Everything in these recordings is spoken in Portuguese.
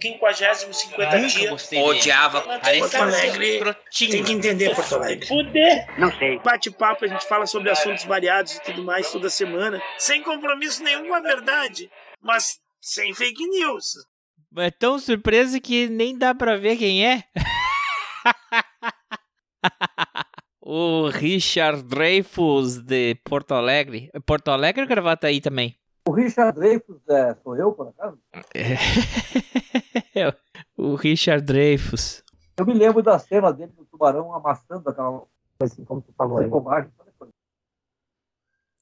quinquagésimo, cinquenta Nunca dias. gostei dele. Odiava. Porto Alegre tem que entender Porto Alegre. Fuder! Não sei. Bate-papo, a gente fala sobre assuntos variados e tudo mais toda semana, sem compromisso nenhum com a verdade, mas sem fake news. É tão surpresa que nem dá pra ver quem é. o Richard Dreyfus de Porto Alegre. Porto Alegre ou Gravataí também? O Richard Dreyfus é, sou eu, por acaso? o Richard Dreyfus. Eu me lembro da cena dele do tubarão amassando aquela Assim como tu falou aí. bobagem.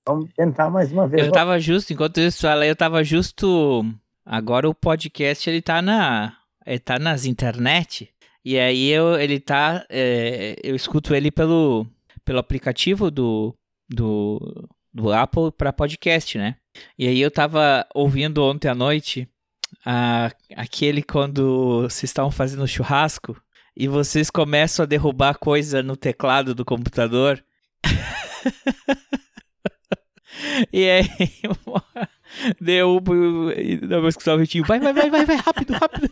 Vamos tentar mais uma vez. Eu tava justo, enquanto isso fala, eu tava justo. Agora o podcast ele tá na. Ele tá nas internet. E aí eu, ele tá. é, eu escuto ele pelo, pelo aplicativo do, do, do Apple para podcast, né? E aí eu tava ouvindo ontem à noite a, aquele quando vocês estavam fazendo churrasco e vocês começam a derrubar coisa no teclado do computador. E aí, derrubo vou escutar o Vitinho. Vai, vai, vai, vai, vai, rápido, rápido.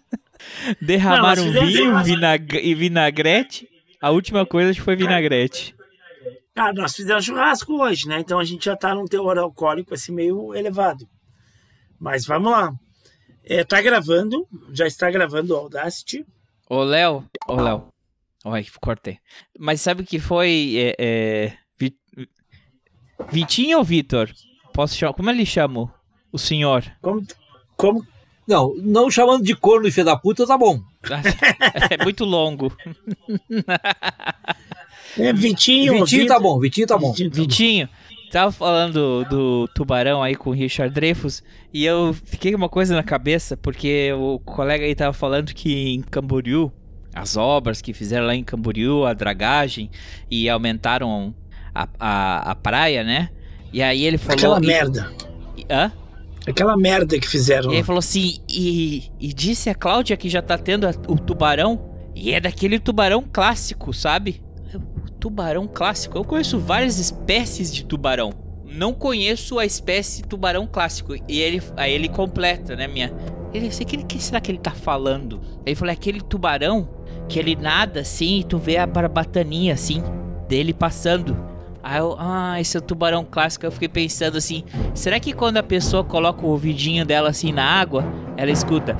Derramaram Não, vinho e vinagrete. A última coisa que foi vinagrete. Ah, nós fizemos churrasco hoje, né? Então a gente já tá num teor alcoólico assim meio elevado. Mas vamos lá. É, tá gravando, já está gravando o Audacity. Ô, Léo. Ô, Léo. Oi, cortei. Mas sabe o que foi? É, é, Vi- Vitinho ou Vitor? Posso chamar? Como ele chama? O senhor? Como, como Não, não chamando de corno e filho da puta, tá bom. É muito longo. é, Vitinho, Vitinho Vitor- tá bom, Vitinho tá bom. Vitinho tá bom. Vitinho, tava falando do tubarão aí com o Richard Dreyfus e eu fiquei com uma coisa na cabeça, porque o colega aí tava falando que em Camboriú, as obras que fizeram lá em Camboriú, a dragagem e aumentaram a, a, a praia, né? E aí ele falou. Aquela e- merda. e- hã? Aquela merda que fizeram. E ele falou assim, e, e disse a Cláudia que já tá tendo a- o tubarão, e é daquele tubarão clássico, sabe? Tubarão clássico. Eu conheço várias espécies de tubarão. Não conheço a espécie tubarão clássico. E ele, aí ele completa, né, minha? Ele, sei que, que será que ele tá falando? Ele falou, é aquele tubarão que ele nada assim e tu vê a barbataninha assim, dele passando. Aí eu, ah, esse é o tubarão clássico. Eu fiquei pensando assim, será que quando a pessoa coloca o ouvidinho dela assim na água, ela escuta?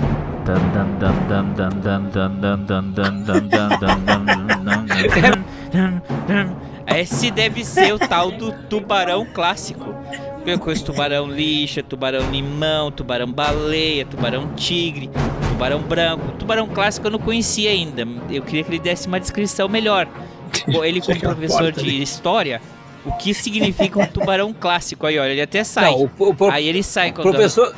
Esse deve ser o tal do tubarão clássico. Eu conheço tubarão lixa, tubarão limão, tubarão baleia, tubarão tigre, tubarão branco. Tubarão clássico eu não conhecia ainda. Eu queria que ele desse uma descrição melhor. Ele como professor porta de ali. história, o que significa um tubarão clássico? Aí, olha, ele até sai. Não, o, o Aí ele sai contando. professor,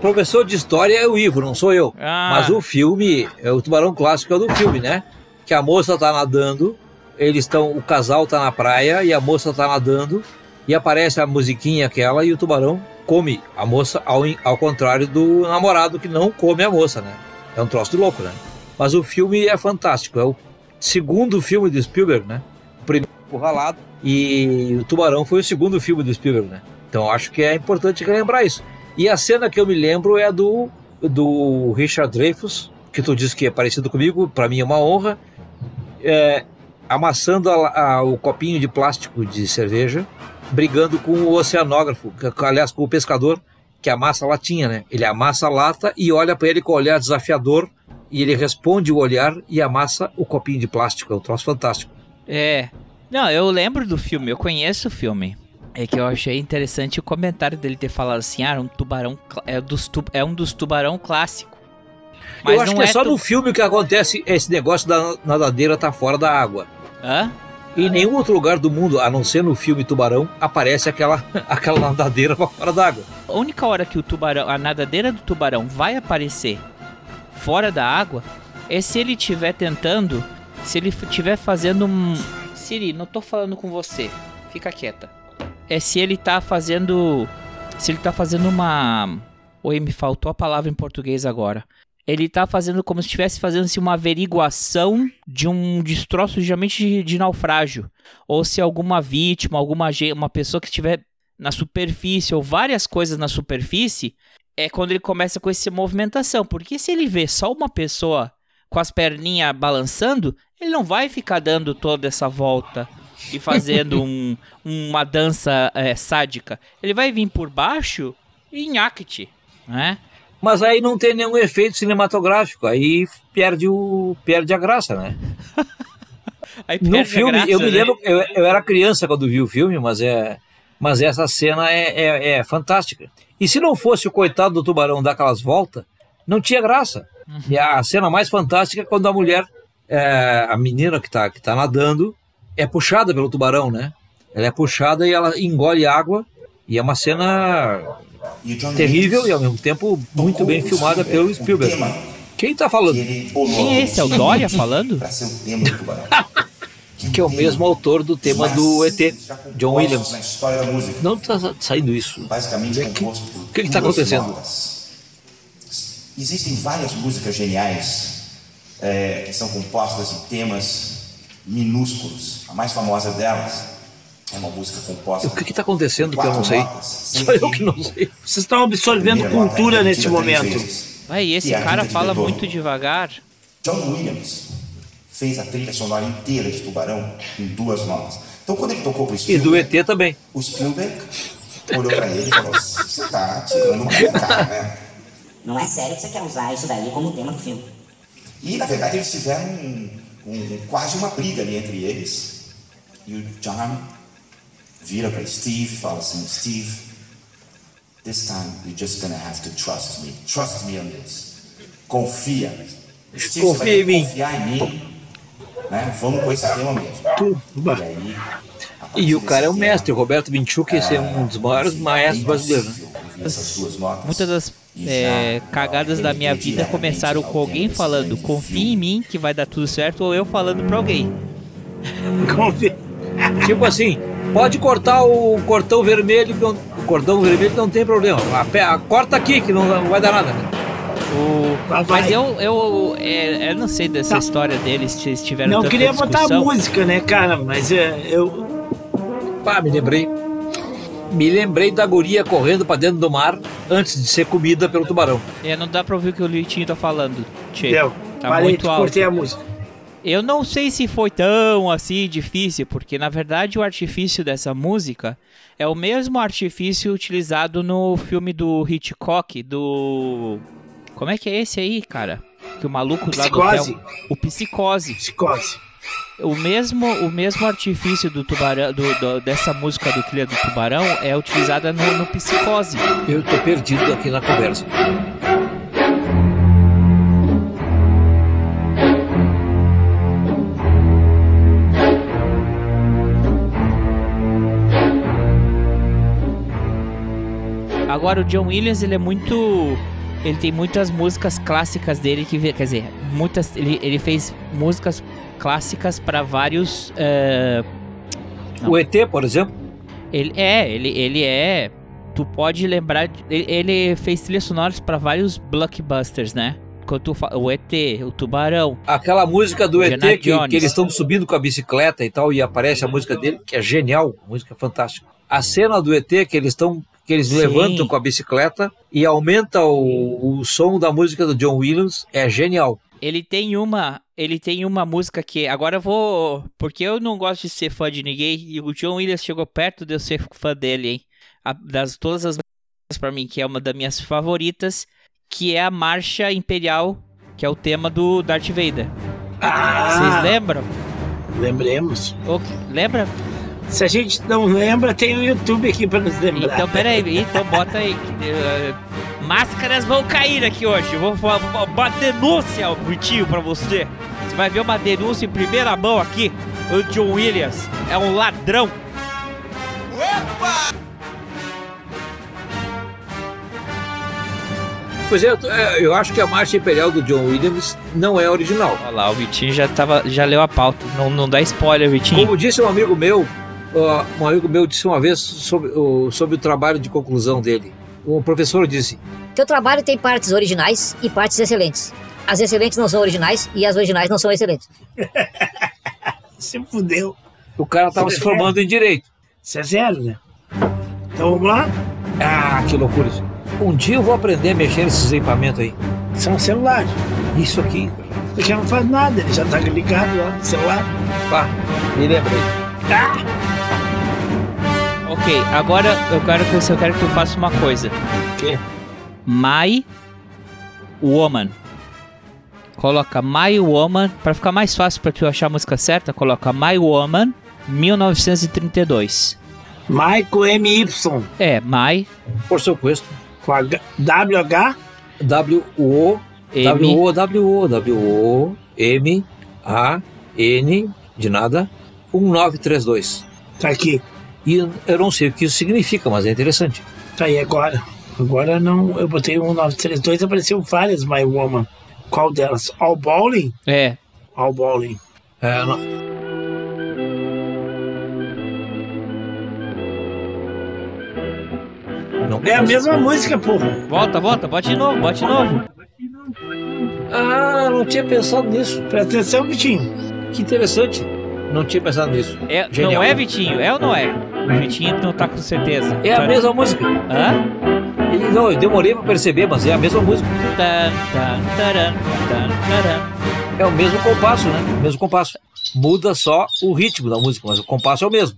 professor de história é o Ivo, não sou eu. Ah. Mas o filme, é o tubarão clássico é do filme, né? Que a moça tá nadando, eles estão, o casal tá na praia e a moça tá nadando e aparece a musiquinha aquela e o tubarão come a moça ao, ao contrário do namorado que não come a moça, né? É um troço de louco, né? Mas o filme é fantástico, é o segundo filme do Spielberg, né? O primeiro o Ralado e o Tubarão foi o segundo filme do Spielberg, né? Então acho que é importante relembrar isso. E a cena que eu me lembro é do do Richard Dreyfus, que tu disse que é parecido comigo, para mim é uma honra, é, amassando a- a- o copinho de plástico de cerveja, brigando com o oceanógrafo, que- aliás, com o pescador, que amassa a latinha, né? Ele amassa a lata e olha para ele com um olhar desafiador, e ele responde o olhar e amassa o copinho de plástico. É um troço fantástico. É. Não, eu lembro do filme, eu conheço o filme. É que eu achei interessante o comentário dele ter falado assim, ah, um tubarão é, dos tu- é um dos tubarão clássico. eu acho que é, só tu- no filme que acontece esse negócio da nadadeira tá fora da água. Hã? Em nenhum outro lugar do mundo, a não ser no filme Tubarão, aparece aquela, aquela nadadeira pra fora d'água. A única hora que o tubarão, a nadadeira do tubarão vai aparecer fora da água é se ele estiver tentando, se ele estiver fazendo um. Siri, não tô falando com você. Fica quieta. É se ele tá fazendo. Se ele tá fazendo uma. Oi, me faltou a palavra em português agora. Ele tá fazendo como se estivesse fazendo assim, uma averiguação de um destroço geralmente de, de naufrágio. Ou se alguma vítima, alguma uma pessoa que estiver na superfície ou várias coisas na superfície, é quando ele começa com essa movimentação. Porque se ele vê só uma pessoa com as perninhas balançando, ele não vai ficar dando toda essa volta e fazendo um, uma dança é, sádica. Ele vai vir por baixo e nhaque né? Mas aí não tem nenhum efeito cinematográfico, aí perde, o, perde a graça, né? Aí No filme, graça, eu me né? lembro, eu, eu era criança quando vi o filme, mas, é, mas essa cena é, é, é fantástica. E se não fosse o coitado do tubarão dar aquelas voltas, não tinha graça. E a cena mais fantástica é quando a mulher, é, a menina que está que tá nadando, é puxada pelo tubarão, né? Ela é puxada e ela engole água, e é uma cena terrível e ao mesmo tempo muito bem filmada pelo Spielberg. Quem tá falando? Quem é esse? É o Dória falando? Para ser o tema do tubarão. Que é o mesmo autor do tema do ET, John Williams. Não tá saindo isso. basicamente O que- composto por o que que tá duas acontecendo? notas. Existem várias músicas geniais é, que são compostas de temas minúsculos. A mais famosa delas é uma música composta O que que tá acontecendo que eu não sei? notas, Só eu que não sei. Vocês estão absorvendo é cultura nesse momento. vezes. Vai, esse é cara fala muito devagar. John Williams fez a trilha sonora inteira de Tubarão em duas notas. Então, quando ele tocou pro E do Spielberg, ET também. o Spielberg olhou pra ele e falou: Você tá tirando uma cara, né? Não é sério que você quer usar isso daí como tema do filme. E, na verdade, eles fizeram um, um- quase uma briga ali entre eles. E o John vira para Steve e fala assim: Steve, this time you're just gonna have to trust me. Trust me on this. Confia. Steve, você vai Confia em mim. Confiar em mim. Né? Vamos com esse tema mesmo. Tuba. E aí. E o cara é o mestre, o Roberto Vinchuk, esse é um dos maiores maestros brasileiros. né? Muitas das é, cagadas da minha vida começaram com alguém falando desse confia em mim que vai dar tudo certo ou eu falando pra alguém. Confia. Tipo assim, pode cortar o cordão vermelho, o cordão vermelho não tem problema. A a- corta aqui que não, não vai dar nada. O- vai. Mas eu, eu, é, eu não sei dessa Tá. história deles, se eles tiveram Não queria botar discussão. música, né, cara? Mas é, eu. Pá, me lembrei. Me lembrei da guria correndo pra dentro do mar antes de ser comida pelo tubarão. É, não dá pra ouvir o que o Litinho tá falando. Tchê, Deu. tá Parei, muito alto. cortei a música. Eu não sei se foi tão assim difícil, porque na verdade o artifício dessa música é o mesmo artifício utilizado no filme do Hitchcock, do. Como é que é esse aí, cara? Que o maluco lá do Psicose. hotel. O Psicose. Psicose. O mesmo, o mesmo artifício do tubarão, do, do- dessa música do Trilha do Tubarão é utilizada no, no Psicose. Eu tô perdido aqui na conversa. Agora o John Williams, ele é muito. Ele tem muitas músicas clássicas dele que. Quer dizer, muitas. Ele, ele fez músicas clássicas para vários. Não. O ET, por exemplo, ele é, ele, ele é. Tu pode lembrar. Ele, ele fez trilhas sonoras para vários blockbusters, né? Quando o ET, o Tubarão. aquela música do ET que, que eles estão subindo com a bicicleta e tal, e aparece a música dele, que é genial, música fantástica. A cena do ET que eles estão. Que eles Sim. levantam com a bicicleta e aumenta o, o som da música do John Williams, é genial. Ele tem uma. Ele tem uma música que. Agora eu vou. Porque eu não gosto de ser fã de ninguém. E o John Williams chegou perto de eu ser fã dele, hein? A- das todas as músicas pra mim, que é uma das minhas favoritas. Que é a Marcha Imperial, que é o tema do Darth Vader. Ah, Vocês lembram? lembremos. Que- lembra? Se a gente não lembra, tem o YouTube aqui pra nos lembrar. Então, pera aí, então bota aí. que, eh, máscaras vão cair aqui hoje. Vou falar uma denúncia, Vitinho, pra você. Você vai ver uma denúncia em primeira mão aqui. O John Williams é um ladrão. Pois é, eu, é, eu acho que a Marcha Imperial do John Williams não é original. Olha lá, o Vitinho já, tava, já leu a pauta. Não, não dá spoiler, Vitinho. Como disse um amigo meu, um amigo meu disse uma vez sobre o, sobre o trabalho de conclusão dele. O professor disse: Teu trabalho tem partes originais e partes excelentes. As excelentes não são originais e as originais não são excelentes. Se fudeu. o cara estava se formando em direito. Isso é zero, né? Então vamos lá? Ah, que loucura isso. Um dia eu vou aprender a mexer nesses equipamentos aí. São celulares. Isso aqui. Porque não faz nada, ele já tá ligado lá no celular. Pá, me lembrei. Ah! Ok, agora eu quero que você, eu quero que tu faça uma coisa. O quê? My Woman. Coloca My Woman, pra ficar mais fácil pra tu achar a música certa, coloca My Woman 1932. Michael MY. É, My Por seu questo. Com H, WH. W-O. M W-O, W-O, W-O, M, A, N, de nada, 1932. Tá aqui. E eu não sei o que isso significa, mas é interessante. Tá aí agora. Agora não. Eu botei um 932 apareceu várias My Woman. Qual delas? All Bowling? É, All Bowling. É, não- Não É a mesma música, porra. volta, volta, bote de novo, bote de novo. Ah, não tinha pensado nisso. Presta atenção, Vitinho. Que interessante. Não tinha pensado nisso. É, Genial. não é Vitinho, é ou não é? O Vitinho não tá com certeza. É a mesma música. Hã? E, não, eu demorei pra perceber, mas é a mesma música. Tan, tan, taran, tan, taran. É o mesmo compasso, né? O mesmo compasso. Muda só o ritmo da música, mas o compasso é o mesmo.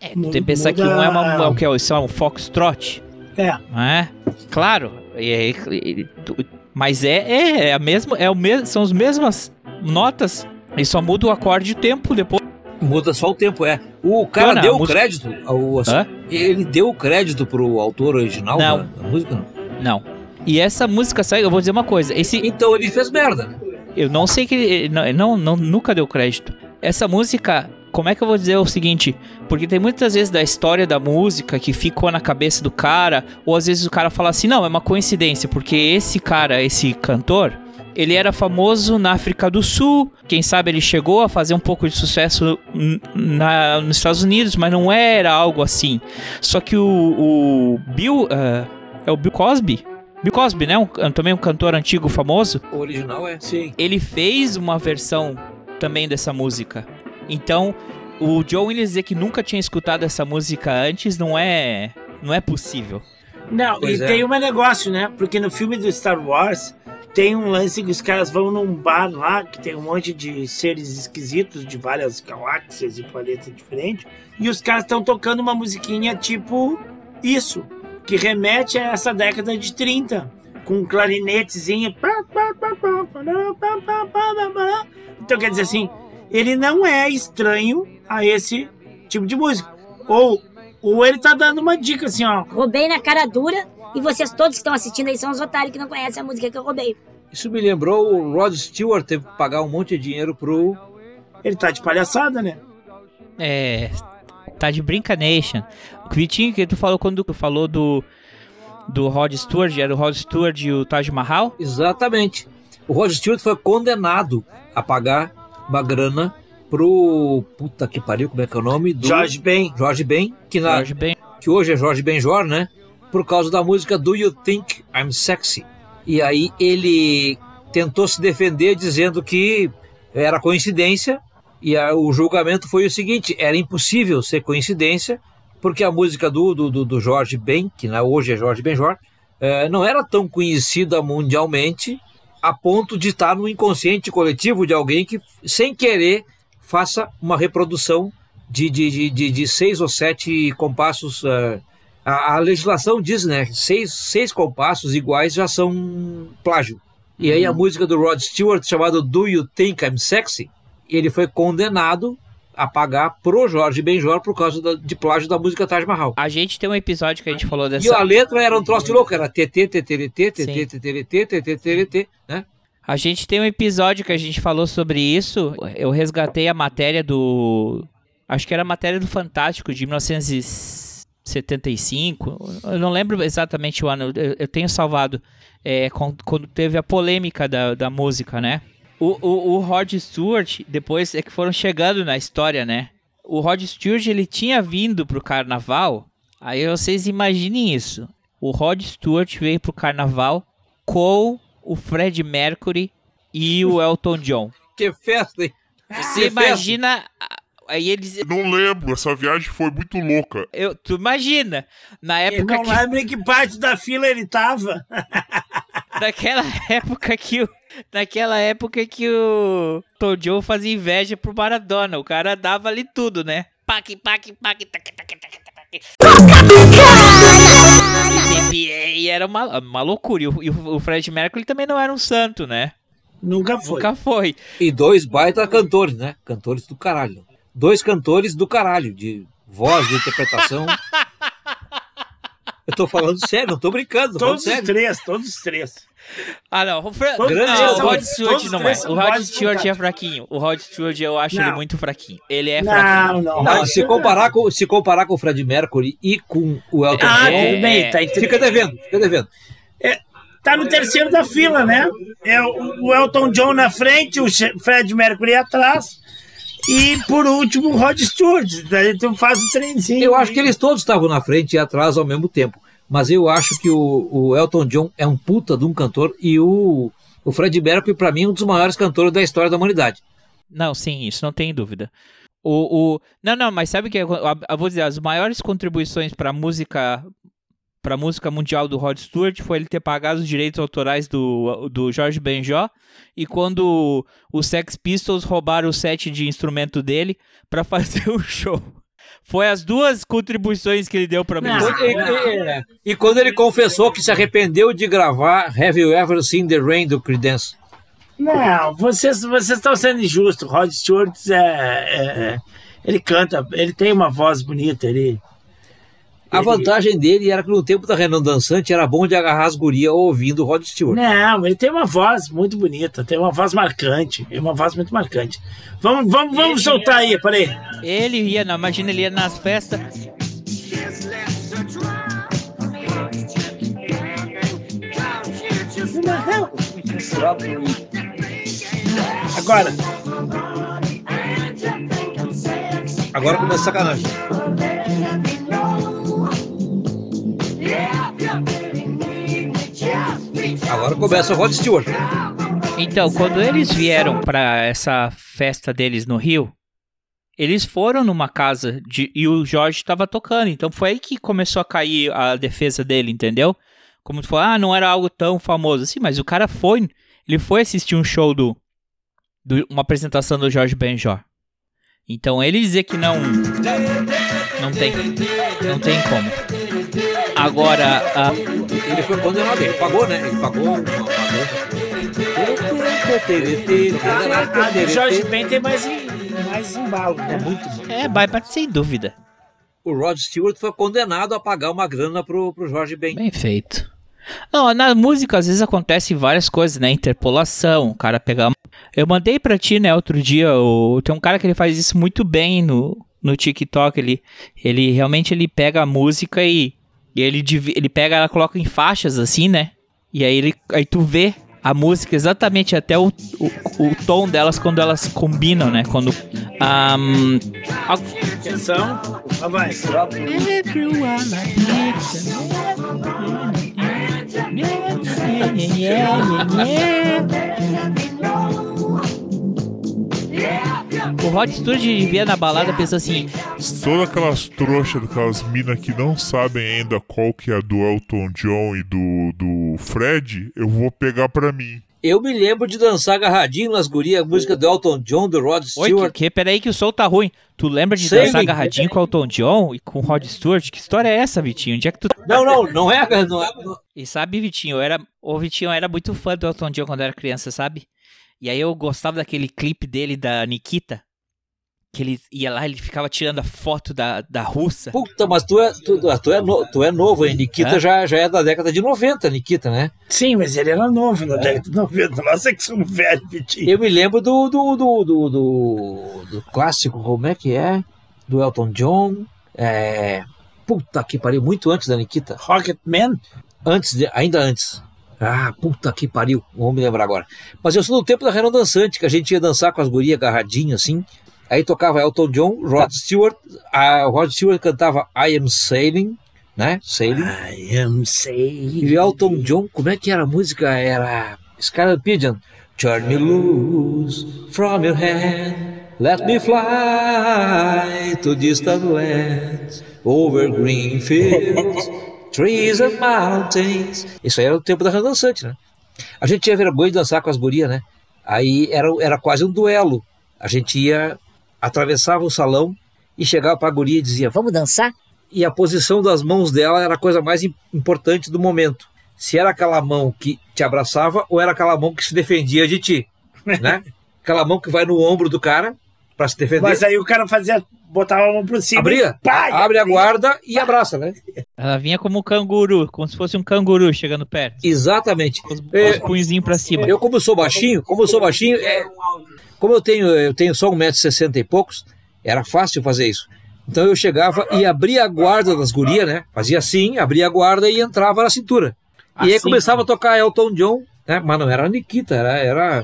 É, tu tem que pensar que um é, uma, é o que é? Isso é um foxtrot, É. não é? Claro. E e- tu- mas é, é, é a mesma, é o mesmo, são as mesmas notas. E só muda o acorde e o tempo depois. Muda só o tempo, é. O cara deu o música- crédito. Ao, Hã? ele deu o crédito pro autor original Não. Da, da música? Não. Não. E essa música sai, eu vou dizer uma coisa. Esse, Então ele fez merda, né? Eu não sei que ele não, não, não- nunca deu crédito. Essa música, como é que eu vou dizer o seguinte? Porque tem muitas vezes da história da música que ficou na cabeça do cara, ou às vezes o cara fala assim, não, é uma coincidência, porque esse cara, esse cantor, ele era famoso na África do Sul, quem sabe ele chegou a fazer um pouco de sucesso na- nos Estados Unidos, mas não era algo assim. Só que o, o Bill, ah, é o Bill Cosby? Bill Cosby, né? Um- também um cantor antigo famoso O original é. Sim. ele fez uma versão também dessa música. Então, o Joe Williams dizer que nunca tinha escutado essa música antes não é não é possível. Não, Pois e é. tem um negócio, né? Porque no filme do Star Wars tem um lance que os caras vão num bar lá que tem um monte de seres esquisitos de várias galáxias e planetas diferentes. E os caras estão tocando uma musiquinha tipo isso, que remete a essa década de 30, com um clarinetezinho. Então quer dizer assim, ele não é estranho a esse tipo de música. Ou, ou ele tá dando uma dica assim, ó. Roubei na cara dura e vocês todos que estão assistindo aí são os otários que não conhecem a música que eu roubei. Isso me lembrou o Rod Stewart teve que pagar um monte de dinheiro pro. Ele tá de palhaçada, né? É, tá de brincanation. O Vitinho que tu falou quando tu falou do do Rod Stewart, era o Rod Stewart e o Taj Mahal? Exatamente. O Rod Stewart foi condenado a pagar uma grana pro. Puta que pariu, como é que é o nome? Do Jorge Ben. Jorge Ben, que, na, Jorge Ben. que hoje é Jorge Benjor, né? Por causa da música Do You Think I'm Sexy? E aí ele tentou se defender dizendo que era coincidência e a- o julgamento foi o seguinte: era impossível ser coincidência porque a música do, do, do, Jorge Ben, que na- hoje é Jorge Benjor, eh, não era tão conhecida mundialmente a ponto de estar no inconsciente coletivo de alguém que, sem querer, faça uma reprodução de, de, de, de, de seis ou sete compassos. eh, a, a legislação diz, né? Seis, seis compassos iguais já são plágio. E aí a música do Rod Stewart, chamada Do You Think I'm Sexy, ele foi condenado a pagar pro Jorge Benjor por causa da- de plágio da música Taj Mahal. A gente tem um episódio que a gente falou E dessa a letra era um troço de louco, era TT, TTT, Sim. TT, TTT, TT, TTT, né? A gente tem um episódio que a gente falou sobre isso. Eu resgatei a matéria do. Acho que era a matéria do Fantástico de 1975. Eu não lembro exatamente o ano. Eu, eu tenho salvado é, con- quando teve a polêmica da, da música, né? O, o, o Rod Stewart, depois é que foram chegando na história, né? O Rod Stewart ele tinha vindo pro carnaval. Aí vocês imaginem isso. O Rod Stewart veio pro carnaval com o Fred Mercury e o Elton John. Que festa, hein? Você imagina a- Aí eles. Não lembro, essa viagem foi muito louca. Eu, tu imagina, na Eu época não que. lembro em que parte da fila ele tava. Naquela época que o. Naquela época que o Tom Joe fazia inveja pro Maradona. O cara dava ali tudo, né? Pac, pac, pac, tac, tac, tac, tac, tac. E era uma, uma loucura. E o, e o Fred Mercury também não era um santo, né? Nunca foi. Nunca foi. E dois baita cantores, né? Cantores do caralho. Dois cantores do caralho, de voz, de interpretação. Eu tô falando sério, não tô brincando, tô Todos os sério. três, todos os três. Ah, não. O, Fre- Todos não, três o Rod Stewart não é. O Rod Stewart é fraquinho. O Rod Stewart eu acho Não. ele muito fraquinho. Ele é fraquinho. Não, não. Não, se comparar, com, se comparar com o Fred Mercury e com o Elton Ah, John, bem, É, tá entre... fica devendo, fica devendo. Tá no terceiro da fila, né? É o o Elton John na frente, o Fred Mercury atrás. E por último, o Rod Stewart. Daí tu faz o trenzinho. Eu acho que eles todos estavam na frente e atrás ao mesmo tempo. Mas eu acho que o, o Elton John é um puta de um cantor e o, o Fred Mercury, pra mim, é um dos maiores cantores da história da humanidade. Não, sim, isso não tem dúvida. O, o... Não, não, mas sabe o que eu, eu vou dizer, as maiores contribuições para música para música mundial do Rod Stewart foi ele ter pagado os direitos autorais do, do Jorge Benjó e quando os Sex Pistols roubaram o set de instrumento dele para fazer o show. Foi as duas contribuições que ele deu para. E, e- e quando ele confessou que se arrependeu de gravar Have You Ever Seen the Rain do Creedence? Não, vocês vocês estão sendo injustos. Rod Stewart é, é- é- ele canta, ele tem uma voz bonita, ele A vantagem dele era que no tempo da Renan Dançante era bom de agarrar as gurias ouvindo o Rod Stewart. Não, ele tem uma voz muito bonita, tem uma voz marcante, é uma voz muito marcante. Vamos, vamos, vamos soltar aí, peraí. Ele ia, não, imagina ele ia nas festas. Agora, Agora começa a sacanagem. Começa o Rod Stewart. Então, quando eles vieram pra essa festa deles no Rio, eles foram numa casa de, e o Jorge estava tocando. Então foi aí que começou a cair a defesa dele, entendeu? Como tu falou, ah, não era algo tão famoso assim, mas o cara foi, ele foi assistir um show do, do uma apresentação do Jorge Benjor. Então ele dizer que não não tem não tem como. Agora, ah, Ele foi condenado, ele pagou, né? Ele pagou uma, uma a, a do Jorge Ben tem mais, mais embalo, né? Muito bom. é, vai, mas sem dúvida. O Rod Stewart foi condenado a pagar uma grana pro, pro Jorge Ben. Bem feito. Não, na música às vezes acontece várias coisas, né? Interpolação, o cara pegar. uma- Eu mandei pra ti, né, outro dia, o... tem um cara que ele faz isso muito bem no, no TikTok. Ele, ele realmente ele pega a música e, e ele, ele pega, ela coloca em faixas assim, né? E aí, ele, aí tu vê a música exatamente até o, o, o tom delas quando elas combinam, né? Quando. Um, Atenção, lá vai. O Rod Stewart via na balada pensa assim: Todas aquelas trouxas daquelas minas que não sabem ainda qual que é a do Elton John e do, do Fred, eu vou pegar pra mim. Eu me lembro de dançar agarradinho nas gurias, a música do Elton John, do Rod Oi, que, Stewart. que, peraí que o som tá ruim. Tu lembra de Sei, dançar Link, agarradinho com o Elton John e com o Rod Stewart? Que história é essa, Vitinho? Onde é que tu... Não, não, não é, não é. não- E sabe, Vitinho, eu era... O Vitinho eu era muito fã do Elton John quando eu era criança, sabe? E aí eu gostava daquele clipe dele da Nikita. Que ele ia lá, ele ficava tirando a foto da, da russa. Puta, mas tu é, tu, tu é, no- tu é novo, hein? Nikita É? já, já é da década de 90, Nikita, né? Sim, mas ele era novo na década de 90. Nossa, que somos velhos, Vitinho. Eu me lembro do, do, do, do, do, do clássico, como é que é? Do Elton John. É... Puta que pariu, muito antes da Nikita. Rocket Man? Antes, de, ainda antes. Ah, puta que pariu, vou me lembrar agora. Mas eu sou do tempo da Renan Dançante, que a gente ia dançar com as gurias agarradinho assim. Aí tocava Elton John, Rod Stewart. A Rod Stewart cantava I Am Sailing, né? Sailing. I am saying. E Elton John, como é que era a música? Era Scarlet Pigeon. Turn me loose from your hand. Let me fly to distant lands, over green fields, trees and mountains. Isso aí era o tempo da dançante, né? A gente tinha vergonha de dançar com as gurias, né? Aí era, era quase um duelo. A gente ia, atravessava o salão e chegava para a guria e dizia: Vamos dançar? E a posição das mãos dela era a coisa mais im- importante do momento. Se era aquela mão que te abraçava ou era aquela mão que se defendia de ti, né? aquela mão que vai no ombro do cara para se defender. Mas aí o cara fazia, botava a mão por cima. Abria, e pá, a- abre a guarda e abraça, né? Ela vinha como um canguru, como se fosse um canguru chegando perto. Exatamente. Com os, É, os punhozinhos pra cima. Eu, como sou baixinho, como eu sou baixinho, é, como eu tenho, eu tenho só 1,60m e poucos, era fácil fazer isso. Então eu chegava e abria a guarda das gurias, né? Fazia assim, abria a guarda e entrava na cintura. E aí Assim? começava a tocar Elton John, né? Mas não era a Nikita, era. era,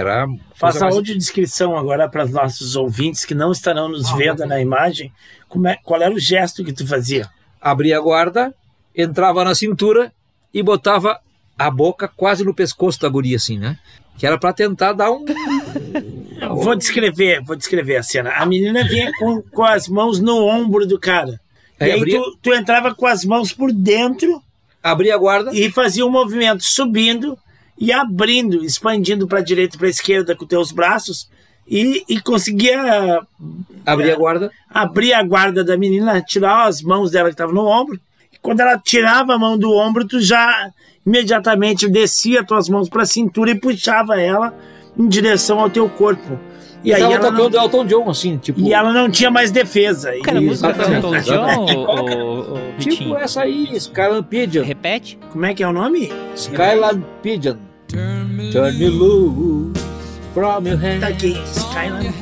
era Faça mais- áudio descrição agora para os nossos ouvintes que não estarão nos vendo na imagem. Como é, qual era o gesto que tu fazia? Abria a guarda, entrava na cintura e botava a boca quase no pescoço da guria, assim, né? Que era para tentar dar um. Vou descrever, vou descrever a cena. A menina vinha com, com as mãos no ombro do cara. Aí e aí abria- tu, tu entrava com as mãos por dentro Abria a guarda. e fazia um movimento subindo e abrindo, expandindo para a direita e para a esquerda com teus braços e, e conseguia Abria a guarda. abrir a guarda da menina, tirar as mãos dela que estavam no ombro. E quando ela tirava a mão do ombro, tu já imediatamente descia tuas mãos para a cintura e puxava ela em direção ao teu corpo. E E aí tava ela tocando não, Elton John, assim, tipo. e ela não tinha mais defesa. Cara, a música do Elton John, Tipo Vitinho? essa aí, Skyline Pigeon. Repete? Como é que é o nome? Skyline Pigeon. Turn me loose from your hand. Tá aqui, Skyline.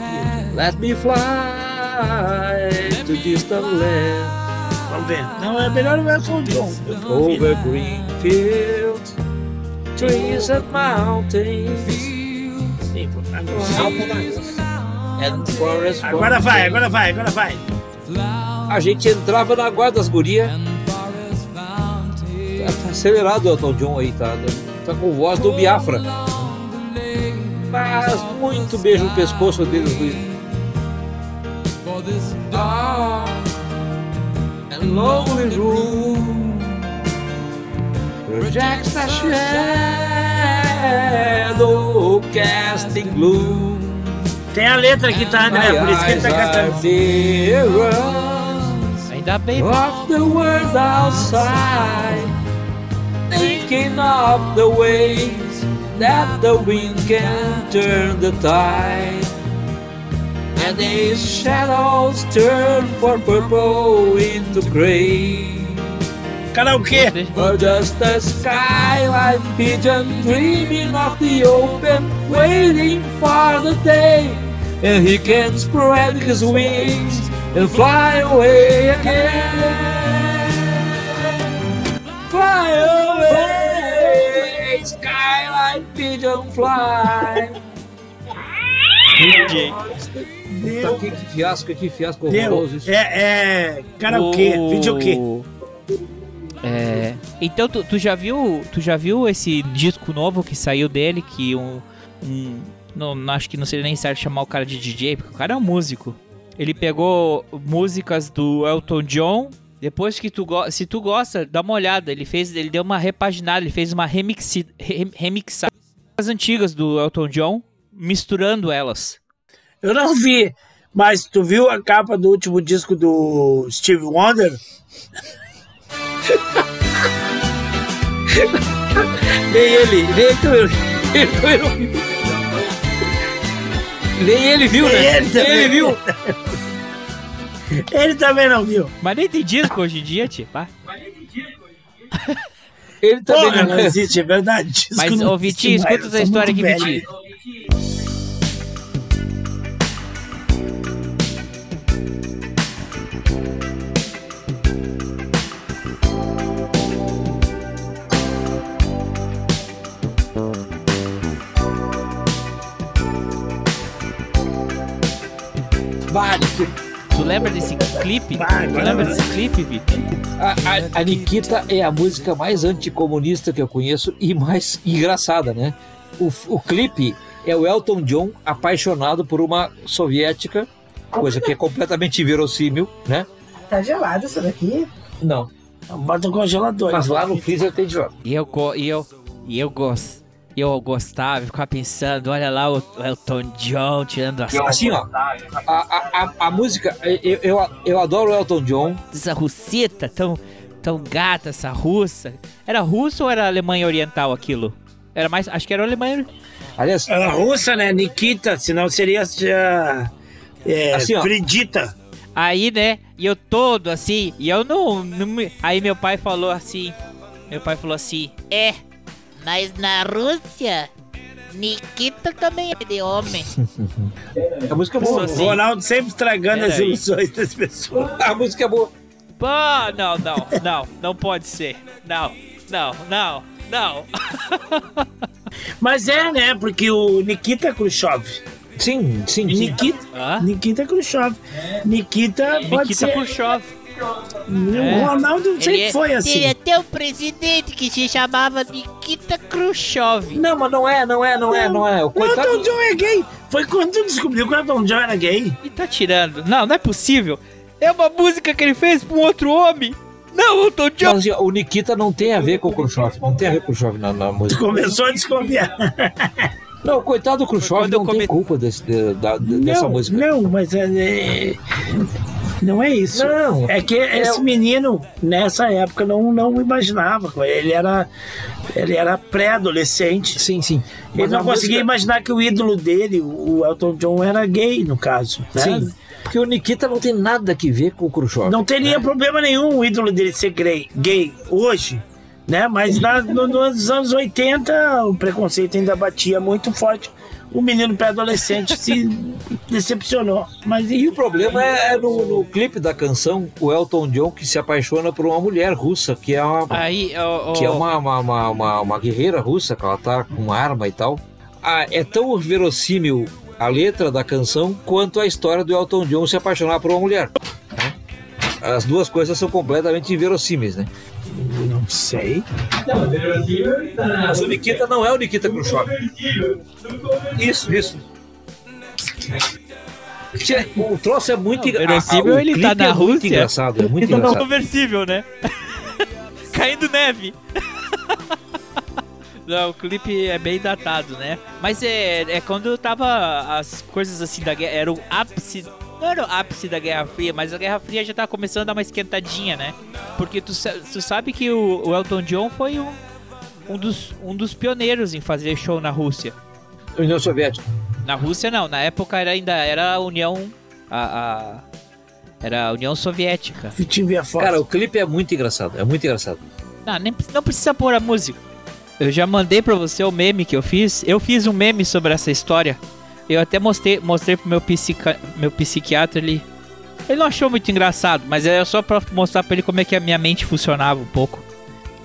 Let me fly to distant land. Vamos ver. Não, é melhor o Elton John. Over green fields, trees and mountains, Sim, forests. Agora vai, agora vai, agora vai. A gente entrava na guarda das gurias. Tá, tá acelerado o Elton John aí, tá? Tá com voz do Biafra. Mas muito beijo no pescoço deles. Dark and lonely room projects a shadow casting gloom. Tem a letra aqui, tá, André? Por isso que ele tá cantando. Ainda bem. of the world outside, thinking of the ways that the wind can turn the tide. And these shadows turn from purple into gray. Karaokê. Or just a skyline pigeon dreaming of the open, waiting for the day. And he can spread his wings and fly away again. Fly away, skyline pigeon fly. Puta, que, que fiasco, que fiasco Deu. horroroso isso. É, é karaokê, O- videokê. É. Então tu, tu já viu, tu já viu esse disco novo que saiu dele que um, um não, não- acho que não seria nem certo chamar o cara de DJ, porque o cara é um músico. Ele pegou músicas do Elton John. Depois que tu se tu gosta, dá uma olhada. Ele fez, ele deu uma repaginada, ele fez uma remixi, re, remixada das antigas do Elton John, misturando elas. Eu não vi, mas tu viu a capa do último disco do Steve Wonder? Nem ele, nem ele também, ele também não viu. Nem ele viu, Nem né? ele Nem também. ele viu. Ele também não viu. Mas nem tem disco hoje em dia, tipo. ah. Ele também Porra, não não existe, é verdade. Disco Mas, ô Vitinho, escuta essa história aqui. Vitinho. Vale, que Tu lembra desse clipe? Vai, tu vai, lembra vai. desse clipe, Vitor? A, a, a Nikita é a música mais anticomunista que eu conheço e mais engraçada, né? O, o clipe é o Elton John apaixonado por uma soviética, coisa que é completamente inverossímil, né? Tá gelado isso daqui? Não. Bota no congelador. Mas lá no freezer tem de jogo. E eu, e eu, e eu gosto. Eu gostava, eu ficava pensando, olha lá o Elton John tirando as Assim, ó, a, a, a, a música, eu, eu, eu adoro o Elton John. Essa russita, tão, tão gata, essa russa. Era russo ou era Alemanha Oriental aquilo? Era mais, acho que era Alemanha. Aliás, Ela é russa, né? Nikita, senão seria já. É, Assim, ó. Fridita. Aí, né, e eu todo assim, e eu não, não Aí meu pai falou assim, meu pai falou assim, é, mas na Rússia, Nikita também é de homem. a música é boa. O Ronaldo sempre estragando as ilusões das pessoas. A música é boa. Pô, não, não, não, não pode ser. Não, não, não, não. Mas é, né? Porque o Nikita Khrushchev. Sim, sim, sim. Nikita, Hã? Nikita Khrushchev. Nikita pode Nikita ser. Khrushchev. O Ronaldo sempre Ele é- foi assim. Teve até um presidente que se chamava Nikita Khrushchev. Não, mas não é, não é, não é, não é. O O coitado. Elton John é gay. Foi quando tu descobriu que o Elton John era gay. E tá tirando. Não, não é possível. É uma música que ele fez pra um outro homem. Não, Elton John. Mas, assim, o Nikita não tem a ver com o Khrushchev. Não tem a ver com o Khrushchev na, na Tu música. começou a desconfiar. Não, coitado do Khrushchev não tem come- culpa desse, de- da- de- dessa não, música. não, mas é, é- não é isso. Não. É que esse É- menino nessa época não não imaginava. Ele era ele era pré-adolescente. Sim, sim. Ele Mas não a conseguia música- imaginar que o ídolo dele, o Elton John, era gay, no caso. né? Sim. Porque o Nikita não tem nada a ver com o Khrushchev. Não teria problema nenhum o ídolo dele ser gay, gay hoje, né? Mas na, no- nos anos 80 o preconceito ainda batia muito forte. O menino pré-adolescente se decepcionou. Mas E o problema é, é no, no clipe da canção, o Elton John que se apaixona por uma mulher russa, que é uma, Aí, que é uma, uma, uma, uma, uma guerreira russa, que ela tá com arma e tal. Ah, é tão verossímil a letra da canção quanto a história do Elton John se apaixonar por uma mulher. As duas coisas são completamente inverossímeis, né? não sei. Mas o Nikita não é o Nikita Khrushchev. Isso, isso. O troço é muito Não, engra- verossímil, ah, o ele clipe tá na é muito Rússia. engraçado, é muito Então engraçado. conversível, né? Caindo neve. Não, o clipe é bem datado, né? Mas é, é quando tava as coisas assim da guerra. Era o ápice. Não era o ápice da Guerra Fria, mas a Guerra Fria já tava começando a dar uma esquentadinha, né? Porque tu, tu sabe que o, o Elton John foi um, um, dos, um dos pioneiros em fazer show na Rússia. União Soviética. Na Rússia não, na época era ainda era a União. A, a- era a União Soviética. Via foto. Cara, o clipe é muito engraçado, é muito engraçado. Não, nem, não precisa pôr a música. Eu já mandei pra você o meme que eu fiz. Eu fiz um meme sobre essa história. Eu até mostrei, mostrei pro meu, psica, meu psiquiatra ali. Ele não achou muito engraçado, mas era só pra mostrar pra ele como é que a minha mente funcionava um pouco.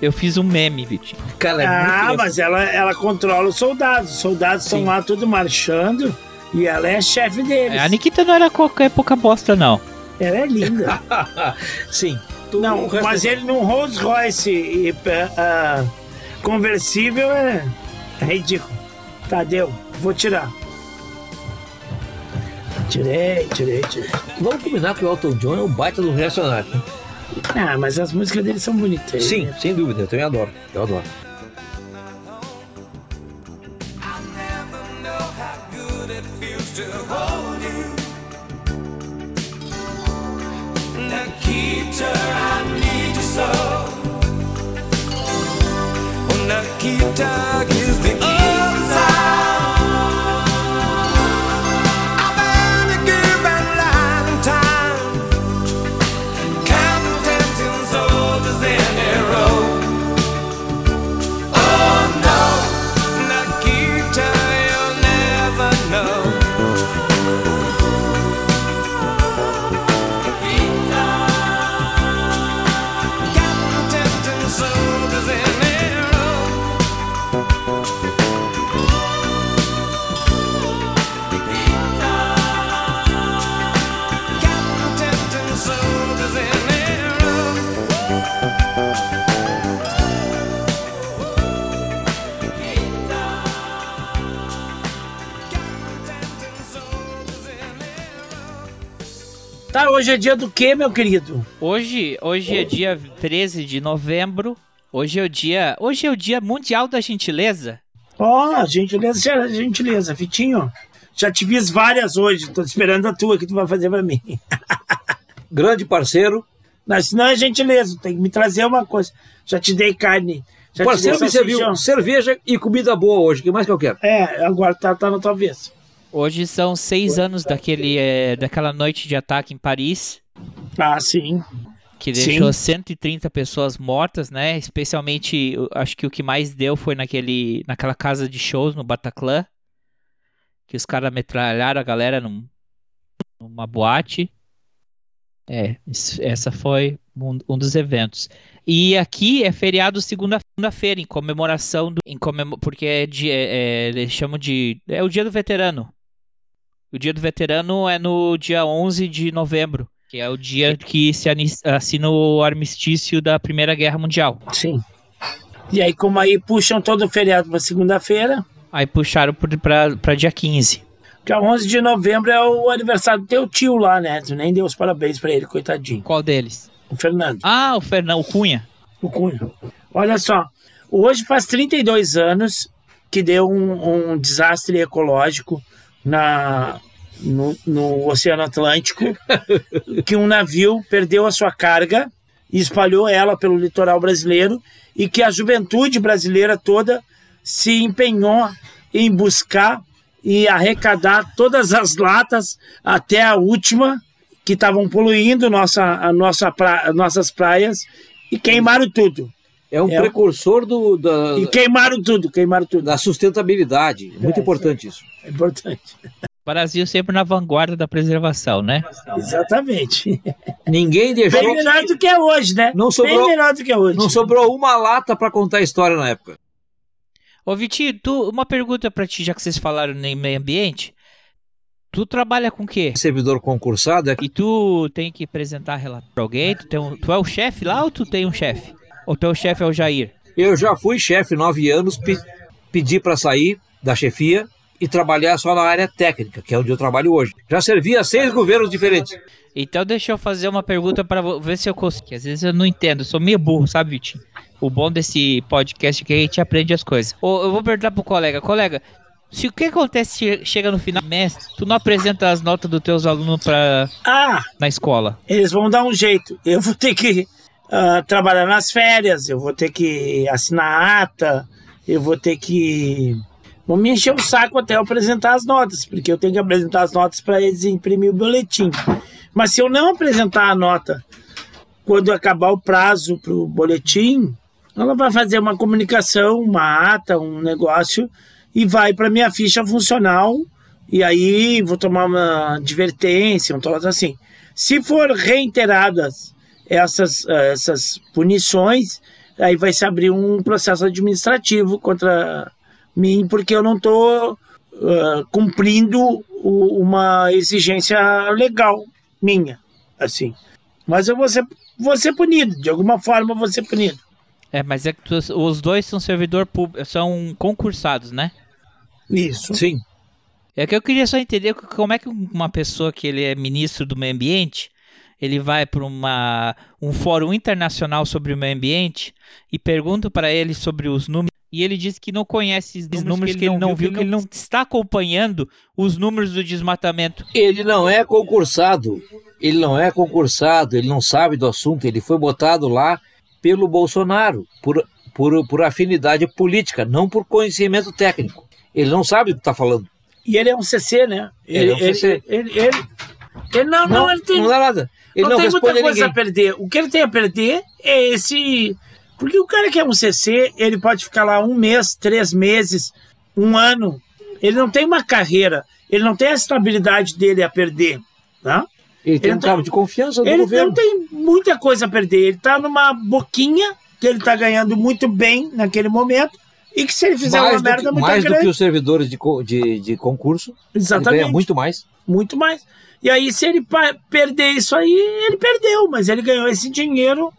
Eu fiz um meme, Vitinho. Cara, é ah, mas ela, ela controla os soldados. Os soldados estão lá tudo marchando e ela é chefe deles. A Nikita não era qualquer pouca bosta, não. Ela é linda. Sim. Não, mas é- ele num Rolls Royce e, ah, conversível é, é ridículo. Tá, deu. Vou tirar. Tirei, tirei, tirei. Vamos combinar que o Elton John é um baita do reacionário. né? Ah, mas as músicas dele são bonitas. Sim, sem dúvida, eu também adoro. Eu adoro. Nikita, I need you so. Oh, Nikita gives the hoje é dia do quê, meu querido? Hoje, hoje é dia 13 de novembro. Hoje é o dia, hoje é o dia mundial da gentileza. Ó, oh, gentileza, gentileza, Vitinho. Já te fiz várias hoje, tô esperando a tua que tu vai fazer pra mim. Grande parceiro. Mas não é gentileza, tem que me trazer uma coisa. Já te dei carne. Já parceiro me serviu cerveja e comida boa hoje. O que mais que eu quero? É, agora tá, tá na tua vez. Hoje são seis anos daquele, é, daquela noite de ataque em Paris. Ah, sim. Que deixou sim. 130 pessoas mortas, né? Especialmente, acho que o que mais deu foi naquele, naquela casa de shows no Bataclan. Que os caras metralharam a galera num, numa boate. É, essa foi um, um dos eventos. E aqui é feriado segunda-feira, em comemoração do. Em comemor, porque é, de, é, é, eles chamam de. É o dia do veterano. O dia do veterano é no dia 11 de novembro, que é o dia que se assina o armistício da Primeira Guerra Mundial. Sim. E aí, como aí puxam todo o feriado para segunda-feira. Aí puxaram para dia 15. Dia 11 de novembro é o aniversário do teu tio lá, né? Tu nem deu os parabéns para ele, coitadinho. Qual deles? O Fernando. Ah, o Fernando, o Cunha. O Cunha. Olha só, hoje faz 32 anos que deu um, um desastre ecológico na, no, no Oceano Atlântico, que um navio perdeu a sua carga e espalhou ela pelo litoral brasileiro e que a juventude brasileira toda se empenhou em buscar e arrecadar todas as latas até a última que estavam poluindo nossa, a nossa pra, nossas praias e queimaram tudo. É um é, precursor do. Da, e queimaram tudo, queimaram tudo. Da sustentabilidade. Muito é, importante isso. É importante. Brasil sempre na vanguarda da preservação, né? Exatamente. Ninguém deixou. Bem melhor do que é hoje, né? Não sobrou, Bem melhor do que é hoje. Não sobrou uma lata para contar a história na época. Ô, Vitinho, tu, uma pergunta para ti, já que vocês falaram em meio ambiente. Tu trabalha com o quê? Servidor concursado. É... E tu tem que apresentar relato pra alguém? Tu, tem um, tu é o chefe lá ou tu tem um chefe? Ou teu chefe é o Jair? Eu já fui chefe nove anos, pe pedi para sair da chefia e trabalhar só na área técnica, que é onde eu trabalho hoje. Já servi a seis governos diferentes. Então deixa eu fazer uma pergunta para ver se eu consigo. Que às vezes eu não entendo, eu sou meio burro, sabe, Vitinho? O bom desse podcast é que a gente aprende as coisas. Ou eu vou perguntar pro colega, colega, se o que acontece chega no final, mestre, tu não apresenta as notas dos teus alunos para ah, na escola? Eles vão dar um jeito. Eu vou ter que uh, trabalhar nas férias, eu vou ter que assinar ata, eu vou ter que vão me encher o saco até eu apresentar as notas, porque eu tenho que apresentar as notas para eles imprimir o boletim. Mas se eu não apresentar a nota quando acabar o prazo para o boletim, ela vai fazer uma comunicação, uma ata, um negócio e vai para minha ficha funcional e aí vou tomar uma advertência, um troço assim. Se for reiteradas essas, essas punições, aí vai se abrir um processo administrativo contra mim, porque eu não estou uh, cumprindo o, uma exigência legal minha, assim. Mas eu vou ser, vou ser punido, de alguma forma eu vou ser punido. É, mas é que tu, os dois são servidor público, são concursados, né? Isso. Sim. É que eu queria só entender como é que uma pessoa que ele é ministro do meio ambiente, ele vai para uma um fórum internacional sobre o meio ambiente e pergunta para ele sobre os números e ele diz que não conhece os números, números que, ele, que ele não, viu, que ele não está acompanhando os números do desmatamento. Ele não é concursado, ele não é concursado, ele não sabe do assunto, ele foi botado lá pelo Bolsonaro, por, por, por afinidade política, não por conhecimento técnico. Ele não sabe o que está falando. E ele é um CC, né? Ele, ele é um CC. Ele, ele, ele, ele não, não, não, ele tem, não dá nada. Ele não, não tem muita coisa ninguém. a perder. O que ele tem a perder é esse. Porque o cara que é um CC, ele pode ficar lá um mês, três meses, um ano. Ele não tem uma carreira. Ele não tem a estabilidade dele a perder. Tá? Ele tem ele um tem, cargo de confiança do ele governo. não tem muita coisa a perder. Ele está numa boquinha que ele está ganhando muito bem naquele momento e que se ele fizer mais uma merda que, muito mais grande... do que os servidores de, de, de concurso. Exatamente. Ele ganha muito mais. Muito mais. E aí, se ele perder isso aí, ele perdeu, mas ele ganhou esse dinheiro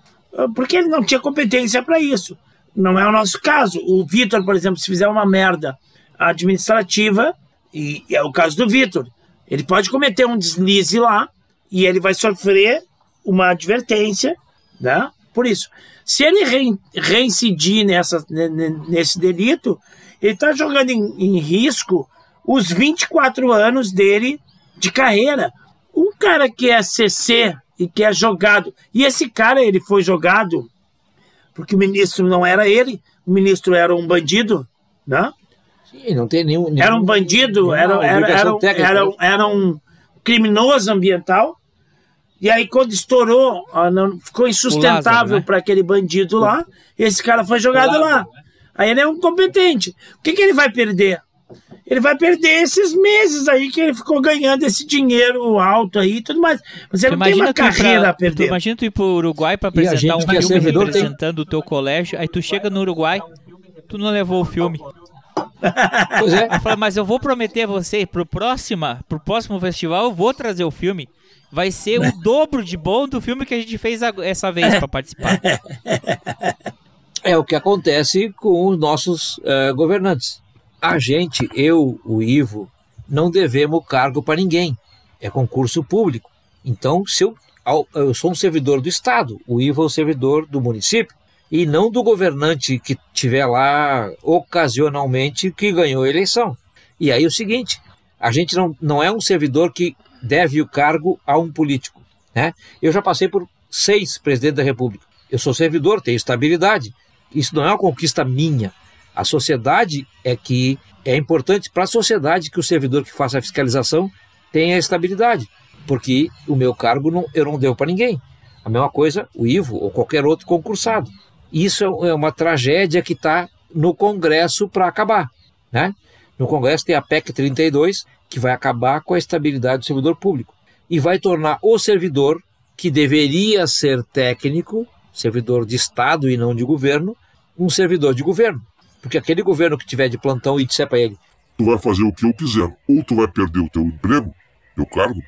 porque ele não tinha competência para isso. Não é o nosso caso. O Vitor, por exemplo, se fizer uma merda administrativa, e é o caso do Vitor, ele pode cometer um deslize lá E ele vai sofrer uma advertência, né? Por isso, se ele rein- reincidir nessa, ne- ne- nesse delito, ele está jogando em, em risco os 24 anos dele de carreira. Um cara que é CC e que é jogado, e esse cara ele foi jogado porque o ministro não era ele, o ministro era um bandido, né? Sim, não tem nenhum. Era um bandido, era, era, era, um- era, né? um- era um criminoso ambiental. E aí, quando estourou, ah, ficou insustentável Lázaro, né? para aquele bandido lá, esse cara foi jogado lá. Aí ele é um competente. O que, que ele vai perder? Ele vai perder esses meses aí que ele ficou ganhando esse dinheiro alto aí e tudo mais. Mas ele não tem uma carreira pra- a perder. Tu imagina tu ir pro Uruguai pra E a apresentar um filme servidor tem- representando o teu colégio, aí tu chega no Uruguai, tu não levou o filme. Pois é. Eu falo, mas eu vou prometer a você, pro, próxima, pro próximo festival eu vou trazer o filme. Vai ser o dobro de bom do filme que a gente fez essa vez pra participar. É o que acontece com os nossos eh, governantes. A gente, eu, o Ivo, não devemos cargo para ninguém. É concurso público. Então, se eu, eu sou um servidor do Estado, o Ivo é o servidor do município, e não do governante que tiver lá ocasionalmente que ganhou a eleição. E aí é o seguinte, a gente não, não é um servidor que deve o cargo a um político. Né? Eu já passei por seis presidentes da República. Eu sou servidor, tenho estabilidade. Isso não é uma conquista minha. A sociedade é que é importante para a sociedade que o servidor que faça a fiscalização tenha estabilidade, porque o meu cargo não, eu não devo para ninguém. A mesma coisa o Ivo ou qualquer outro concursado. Isso é uma tragédia que está no Congresso para acabar. Né? No Congresso tem a PEC 32, que vai acabar com a estabilidade do servidor público e vai tornar o servidor, que deveria ser técnico, servidor de Estado e não de governo, um servidor de governo. Porque aquele governo que tiver de plantão e disser para ele, Tu vai fazer o que eu quiser. Ou tu vai perder o teu emprego, teu cargo,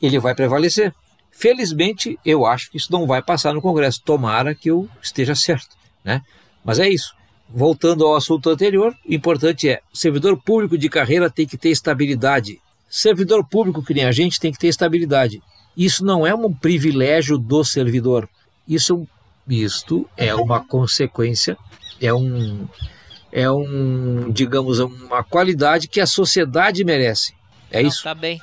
ele vai prevalecer. Felizmente, eu acho que isso não vai passar no Congresso. Tomara que eu esteja certo. Né? Mas é isso. Voltando ao assunto anterior, o importante é: servidor público de carreira tem que ter estabilidade. Servidor público que nem a gente tem que ter estabilidade. Isso não é um privilégio do servidor. Isso, isto é uma consequência, é um, é um, digamos, uma qualidade que a sociedade merece. É isso. Tá bem.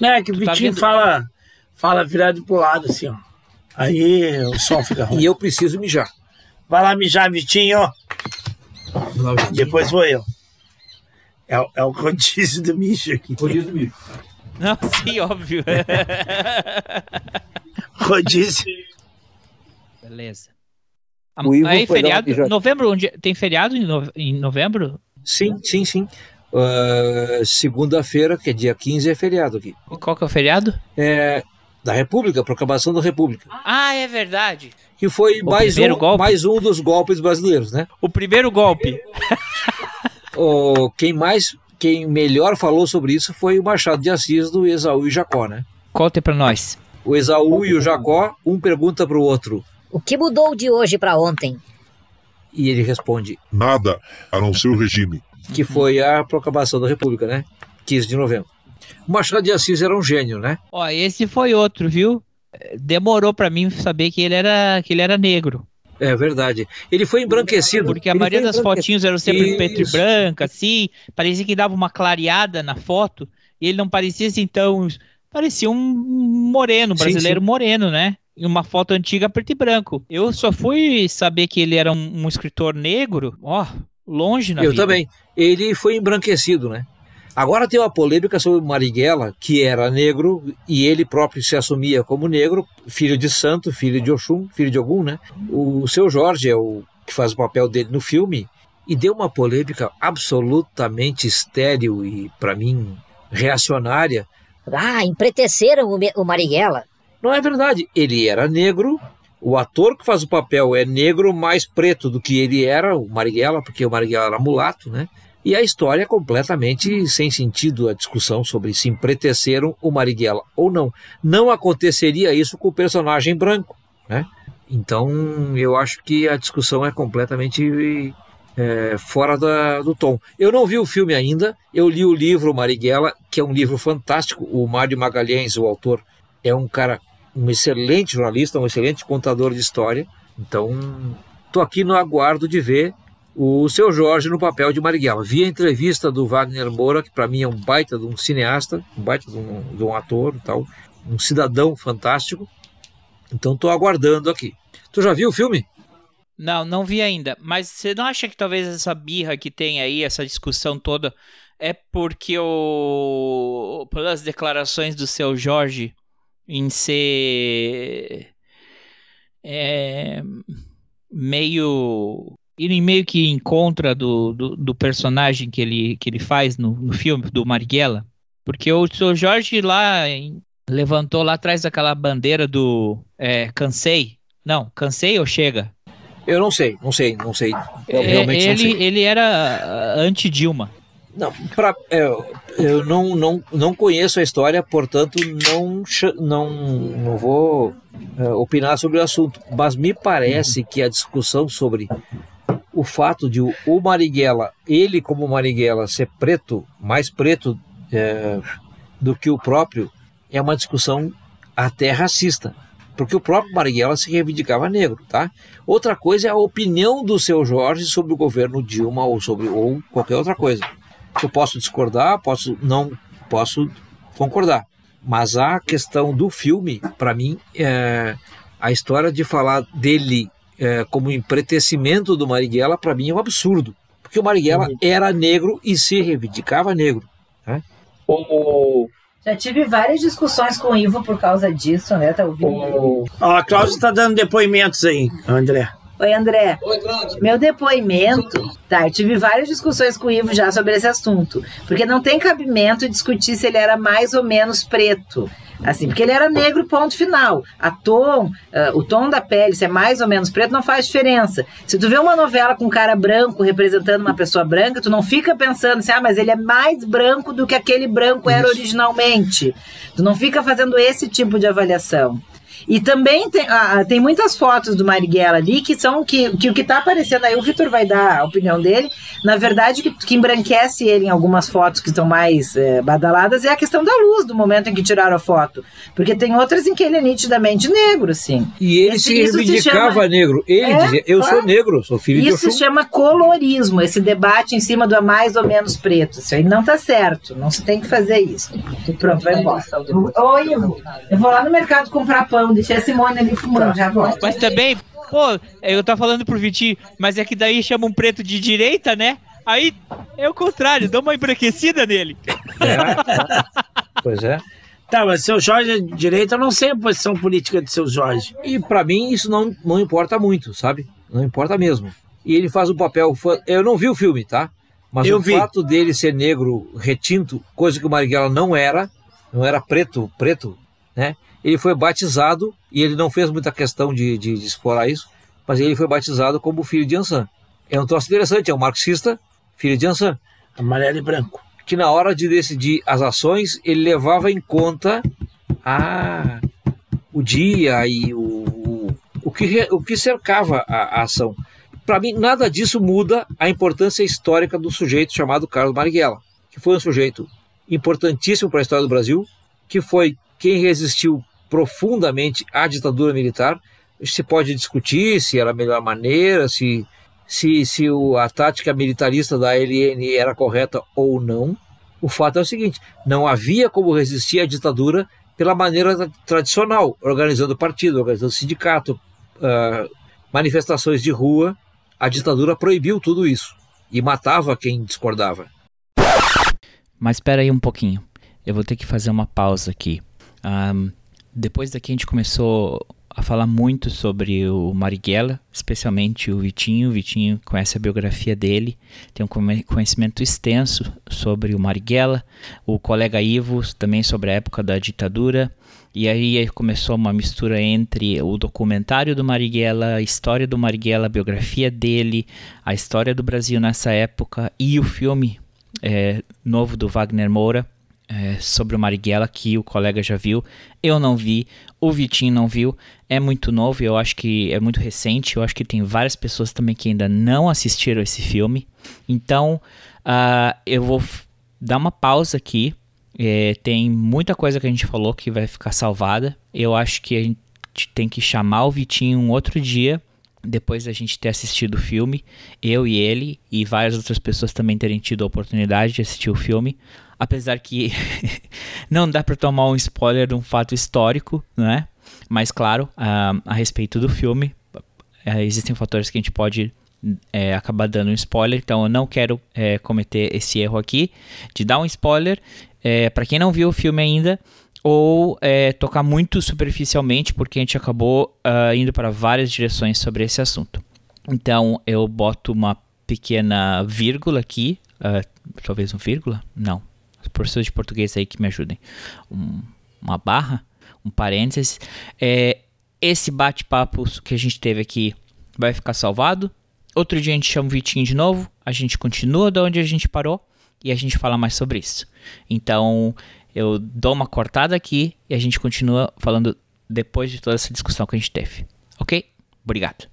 Né, que o Tu tá Vitinho vendo? fala, fala virado pro lado, assim, ó. Aí o som fica ruim. E eu preciso mijar. Vai lá mijar, Vitinho. Depois vou eu. É, o- é o rodízio do mijo aqui. Rodízio do mijo. Não, sim, óbvio. Rodízio. Beleza. O Ivo Aí, uma feriado. Novembro, onde, tem feriado em, nove- em novembro? Sim, sim, sim. Ah, Segunda-feira, que é dia 15, é feriado aqui. E qual que é o feriado? É da República, proclamação da República. Ah, é verdade. Que foi O mais primeiro um, golpe? mais um dos golpes brasileiros, né? O primeiro golpe. O, quem mais, quem melhor falou sobre isso foi o Machado de Assis do Esaú e Jacó, né? Conte pra nós. O Esaú e o Jacó, um pergunta para o outro O que mudou de hoje pra ontem? e ele responde nada a não ser o regime. que foi a proclamação da República, né? 15 de novembro. O Machado de Assis era um gênio, né? Ó, esse foi outro, viu? Demorou pra mim saber que ele era, que ele era negro. É verdade. Ele foi embranquecido. Porque a Ele maioria das fotinhos eram sempre preto e branca, assim. Parecia que dava uma clareada na foto. E ele não parecia assim tão. Parecia um moreno, Sim, brasileiro sim. moreno, né? Em uma foto antiga preto e branco. Eu só fui saber que ele era um, um escritor negro, ó, longe na Eu vida. também. Ele foi embranquecido, né? Agora tem uma polêmica sobre o Marighella, que era negro e ele próprio se assumia como negro, filho de santo, filho de Oxum, filho de Ogum, né? O seu Jorge é o que faz o papel dele no filme e deu uma polêmica absolutamente estéril e, para mim, reacionária. Ah, empreteceram o, o Marighella. Não é verdade. Ele era negro, o ator que faz o papel é negro mais preto do que ele era, o Marighella, porque o Marighella era mulato, né? E a história é completamente sem sentido, a discussão sobre se empreteceram o Marighella ou não. Não aconteceria isso com o personagem branco, né? Então, eu acho que a discussão é completamente é, fora da- do tom. Eu não vi o filme ainda, eu li o livro Marighella, que é um livro fantástico. O Mário Magalhães, o autor, é um cara, um excelente jornalista, um excelente contador de história. Então, tô aqui no aguardo de ver o seu Jorge no papel de Marighella. Vi a entrevista do Wagner Moura, que para mim é um baita de um cineasta, um baita de um, de um ator, tal, um cidadão fantástico. Então tô aguardando aqui. Tu já viu o filme? Não, não vi ainda. Mas você não acha que talvez essa birra que tem aí, essa discussão toda, é porque o. pelas declarações do seu Jorge em ser. É, meio. irem meio que em contra do, do, do personagem que ele, que ele faz no, no filme, do Marighella? Porque o seu Jorge lá em- levantou lá atrás aquela bandeira do é, cansei. Não, cansei ou chega? Eu não sei, não sei, não sei. Eu É, realmente não ele, sei. ele era ah, anti-Dilma. Não, pra, é, eu não, não, não conheço a história, portanto não, não, não vou é, opinar sobre o assunto. Mas me parece que a discussão sobre o fato de o, o Marighella, ele como Marighella, ser preto, mais preto é, do que o próprio, é uma discussão até racista. Porque o próprio Marighella se reivindicava negro, tá? Outra coisa é a opinião do seu Jorge sobre o governo Dilma ou sobre ou qualquer outra coisa. Eu posso discordar, posso não posso concordar. Mas a questão do filme, para mim, é, a história de falar dele é, como empretecimento do Marighella, para mim é um absurdo. Porque o Marighella era negro e se reivindicava negro. Né? Já tive várias discussões com o Ivo por causa disso, né? Tá ouvindo? Ó, a Cláudia tá dando depoimentos aí, André. Oi, André. Meu depoimento. Tá, eu tive várias discussões com o Ivo já sobre esse assunto. Porque não tem cabimento discutir se ele era mais ou menos preto. Assim, porque ele era negro, ponto final. A tom, ah, o tom da pele, se é mais ou menos preto, não faz diferença. Se tu vê uma novela com um cara branco representando uma pessoa branca, tu não fica pensando assim, ah, mas ele é mais branco do que aquele branco era originalmente. Tu não fica fazendo esse tipo de avaliação. E também tem, ah, tem muitas fotos do Marighella ali que são que, que o que tá aparecendo aí, o Vitor vai dar a opinião dele. Na verdade, que, que embranquece ele em algumas fotos que estão mais eh, badaladas é a questão da luz do momento em que tiraram a foto. Porque tem outras em que ele é nitidamente negro, sim. E ele Esse- se isso se reivindicava chama- negro. Ele É, dizia: Eu sou claro. negro, sou filho de Isso se chama colorismo, esse debate em cima do é mais ou menos preto. Isso aí não tá certo, não se tem que fazer isso. E pronto, vai embora. Oi, Ivo, eu vou lá no mercado comprar pão, deixei a Simone ali fumando, já volto. Mas também, pô, eu tava falando pro Vitinho, mas é que daí chama um preto de direita, né? Aí é o contrário, dá uma embranquecida nele. Pois é. Tá, mas seu Jorge é de direita, eu não sei a posição política de seu Jorge. E pra mim isso não, não importa muito, sabe? Não importa mesmo. E ele faz um papel. Eu não vi o filme, tá? Mas Eu o vi. fato dele ser negro retinto, coisa que o Marighella não era, não era preto, preto, né? Ele foi batizado e ele não fez muita questão de, de, de explorar isso, mas ele foi batizado como filho de Ansan. É um troço interessante, é um marxista, filho de Ansan. Amarelo e branco. Que na hora de decidir as ações, ele levava em conta a, o dia e o, o, o, que, o que cercava a, a ação. Para mim, nada disso muda a importância histórica do sujeito chamado Carlos Marighella, que foi um sujeito importantíssimo para a história do Brasil, que foi quem resistiu profundamente à ditadura militar. Se pode discutir se era a melhor maneira, se, se, se a tática militarista da LN era correta ou não. O fato é o seguinte: não havia como resistir à ditadura pela maneira tra- tradicional, organizando partido, organizando sindicato, ah, manifestações de rua. A ditadura proibiu tudo isso e matava quem discordava. Mas espera aí um pouquinho. Eu vou ter que fazer uma pausa aqui. Ahn, depois daqui a gente começou a falar muito sobre o Marighella, especialmente o Vitinho. O Vitinho conhece a biografia dele, tem um conhecimento extenso sobre o Marighella. O colega Ivo também sobre a época da ditadura. E aí começou uma mistura entre o documentário do Marighella, a história do Marighella, a biografia dele, a história do Brasil nessa época e o filme é, novo do Wagner Moura é, sobre o Marighella que o colega já viu. Eu não vi, o Vitinho não viu. É muito novo, eu acho que é muito recente. Eu acho que tem várias pessoas também que ainda não assistiram esse filme. Então, ah, eu vou dar uma pausa aqui. É, tem muita coisa que a gente falou que vai ficar salvada. Eu acho que a gente tem que chamar o Vitinho um outro dia, depois da gente ter assistido o filme. Eu e ele, e várias outras pessoas também terem tido a oportunidade de assistir o filme. Apesar que não dá para tomar um spoiler de um fato histórico, né? Mas claro, a, a respeito do filme, é, existem fatores que a gente pode é, acabar dando um spoiler, então eu não quero é, cometer esse erro aqui de dar um spoiler é, para quem não viu o filme ainda ou é, tocar muito superficialmente, porque a gente acabou uh, indo para várias direções sobre esse assunto. Então eu boto uma pequena vírgula aqui, uh, talvez um vírgula? Não. Os professores de português aí que me ajudem. Um, uma barra, um parênteses. É, esse bate-papo que a gente teve aqui vai ficar salvado. Outro dia a gente chama o Vitinho de novo, a gente continua de onde a gente parou e a gente fala mais sobre isso. Então eu dou uma cortada aqui e a gente continua falando depois de toda essa discussão que a gente teve. Ok? Obrigado.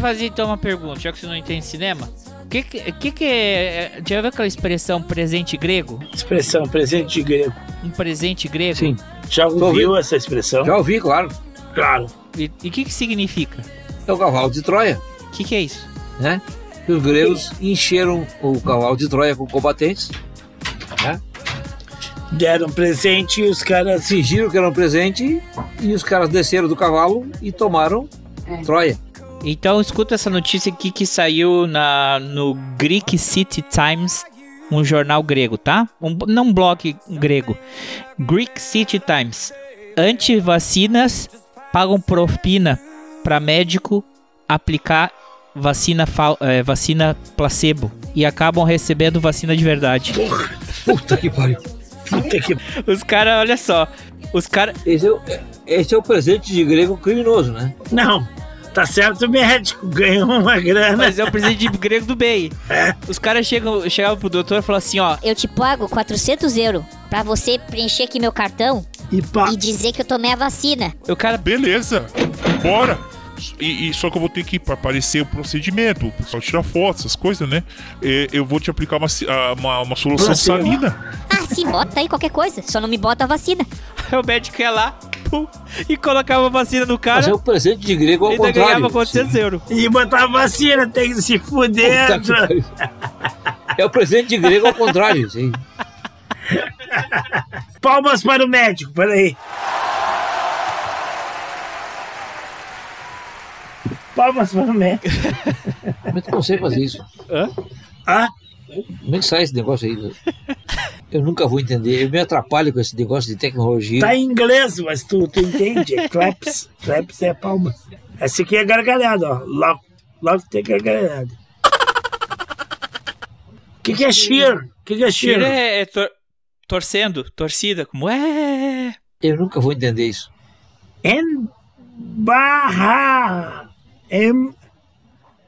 Te fazer então uma pergunta, já que você não entende cinema. O que que, que é. é- Já viu aquela expressão presente grego? Expressão presente grego. Um presente grego? Sim. Já ouviu essa expressão? Já ouvi, claro. Claro. E o que que significa? É o cavalo de Troia, O que que é isso? né? Que os gregos encheram o cavalo de Troia com combatentes, né? Deram presente e os caras. Fingiram que era um presente e os caras desceram do cavalo e tomaram Troia. Então escuta essa notícia aqui que saiu na, no Greek City Times, um jornal grego, tá? Um, não um blog grego. Greek City Times. Antivacinas pagam propina para médico aplicar vacina, fal- eh, vacina placebo e acabam recebendo vacina de verdade. Puta que pariu. Puta que... Os caras, olha só. Os caras. Esse, é esse é o presente de grego criminoso, né? Não. Tá certo, o médico ganhou uma grana. Mas é o presente de grego do bem. Os caras chegam, chegavam pro doutor e falavam assim: ó, Eu te pago 400 euros pra você preencher aqui meu cartão e, dizer que eu tomei a vacina. O cara. Beleza, bora. E, e só que eu vou ter que ir pra aparecer o procedimento, o pessoal tirar fotos, essas coisas, né? É, eu vou te aplicar uma, ah, uma, uma solução Placebo. salina. Ah, sim, bota aí qualquer coisa. Só não me bota a vacina. o médico ia lá pum, e colocava a vacina no cara. Mas é o presente de grego ao Ainda contrário. ganhava 400 euros. E botar a vacina, tem que se fuder. É o presente de grego ao contrário, sim. Palmas para o médico, peraí. Palmas para o Mac. Como é que tu consegue fazer isso? Hã? Ah? Como é que sai esse negócio aí? Eu nunca vou entender. Eu me atrapalho com esse negócio de tecnologia. Tá em inglês, mas tu, tu entende. É claps. Claps é palmas. Esse aqui é gargalhada, ó. Logo, logo tem gargalhada. O que, que é cheer? O que, que é cheer? Cheer é, é tor- torcendo, torcida, como é. Eu nunca vou entender isso. Embarrar. Em...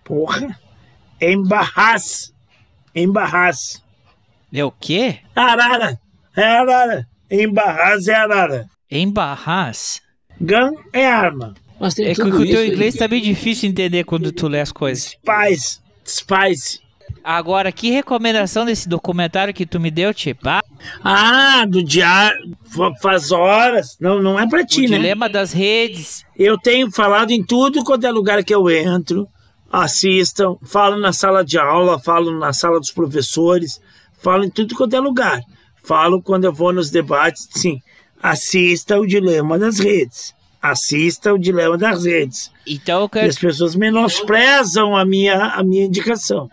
Porra. Embarras. Embarras. É o quê? Arara. É arara. Embarras é arara. Embarras? Gun é arma. Mas É que o teu inglês tá bem difícil de entender quando tu lê as coisas. Spice. Spice. Agora, que recomendação desse documentário que tu me deu, tipo? Ah, Ah, do diário. fa- Faz horas. Não, não é pra ti, o né? dilema das redes. Eu tenho falado em tudo quanto é lugar que eu entro. Assistam, falo na sala de aula, falo na sala dos professores, falo em tudo quanto é lugar. Falo quando eu vou nos debates, sim. Assista o dilema das redes. Assista o dilema das redes. Então eu E quero. as pessoas menosprezam a minha, a minha indicação.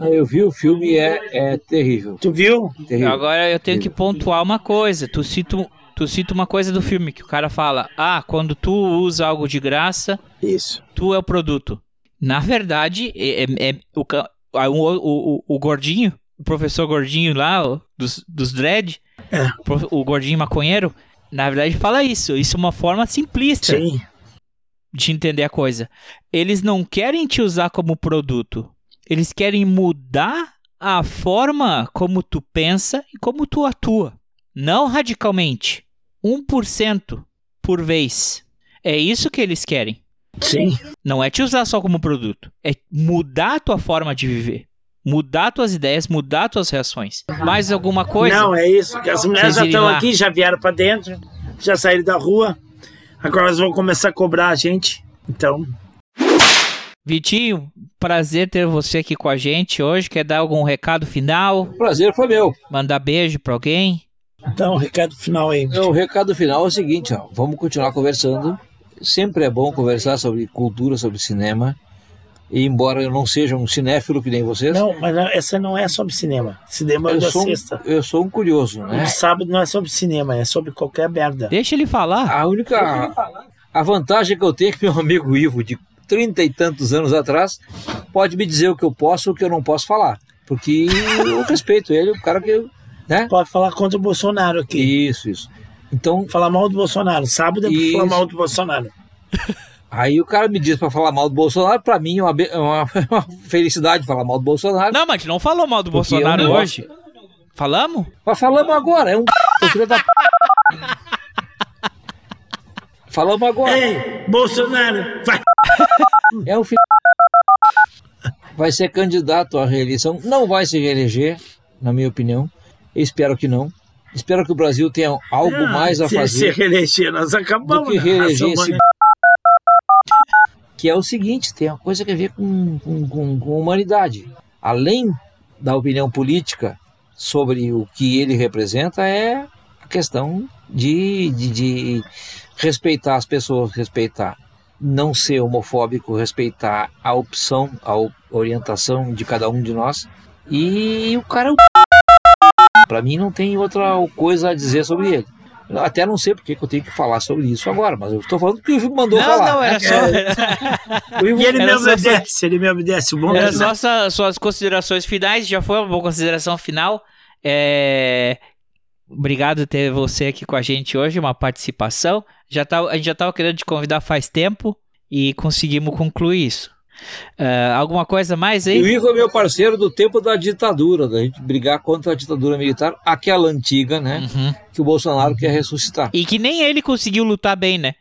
Ah, Eu vi o filme e é, é terrível. Tu viu? Terrível. Agora eu tenho que pontuar uma coisa. Tu cita, tu cita uma coisa do filme que o cara fala: Ah, quando tu usa algo de graça, Isso. tu é o produto. Na verdade, é, é- é o, o, o, o- gordinho, o professor gordinho lá, o- dos, dos dread, É. o o gordinho maconheiro, na verdade fala isso. Isso é uma forma simplista Sim. de entender a coisa. Eles não querem te usar como produto. Eles querem mudar a forma como tu pensa e como tu atua. Não radicalmente. 1% por vez. É isso que eles querem. Sim. Não é te usar só como produto. É mudar a tua forma de viver. Mudar tuas ideias, mudar tuas reações. Mais alguma coisa? Não, é isso. que As mulheres já estão lá. aqui, já vieram pra dentro, já saíram da rua. Agora elas vão começar a cobrar a gente. Então, Vitinho, prazer ter você aqui com a gente hoje. Quer dar algum recado final? O prazer foi meu. Mandar beijo pra alguém? então recado final aí. O recado final é o seguinte, ó, vamos continuar conversando. Sempre é bom conversar sobre cultura, sobre cinema. E embora eu não seja um cinéfilo que nem vocês, Não, mas não- essa não é sobre cinema. Cinema é da sou, um, sexta. eu sou um curioso, O né? de sábado não é sobre cinema, é sobre qualquer merda. Deixa ele falar. A única a vantagem que eu tenho é que meu amigo Ivo, de trinta e tantos anos atrás, pode me dizer o que eu posso e o que eu não posso falar. Porque eu respeito ele, o cara que. Né? Pode falar contra o Bolsonaro aqui. Isso, isso. Então, Falar mal do Bolsonaro. Sábado é pra Isso. falar mal do Bolsonaro. aí o cara me diz pra falar mal do Bolsonaro, pra mim é uma, é uma, uma felicidade falar mal do Bolsonaro. Não, mas a gente não falou mal do Bolsonaro eu não hoje. Falamos? Mas falamos agora, é um p... filho da p... Falamos agora. Ei, Bolsonaro, vai. É um filho Vai ser candidato à reeleição, não vai se reeleger, na minha opinião. Espero que não. Espero que o Brasil tenha algo Ah, mais a se, fazer Se reeleger, nós do acabamos. que né? reeleger esse que é o seguinte, tem uma coisa que a ver com, com, com, com humanidade. Além da opinião política sobre o que ele representa, é a questão de, de, de respeitar as pessoas, respeitar, não ser homofóbico, respeitar a opção, a orientação de cada um de nós. E o cara é o Pra mim não tem outra coisa a dizer sobre ele. Até não sei porque que eu tenho que falar sobre isso agora, mas eu estou falando que o Ivo mandou Não, falar. não, era só. O Ivo- E ele mesmo só- desce, ele mesmo desce. O bom Era só suas considerações finais, já foi uma boa consideração final. É... Obrigado por ter você aqui com a gente hoje, uma participação. Já tá, a gente já estava querendo te convidar faz tempo e conseguimos concluir isso. Ah, alguma coisa mais E o aí? Ivo é meu parceiro do tempo da ditadura, da gente brigar contra a ditadura militar, aquela antiga, né? Uhum. Que o Bolsonaro quer ressuscitar. E que nem ele conseguiu lutar bem, né?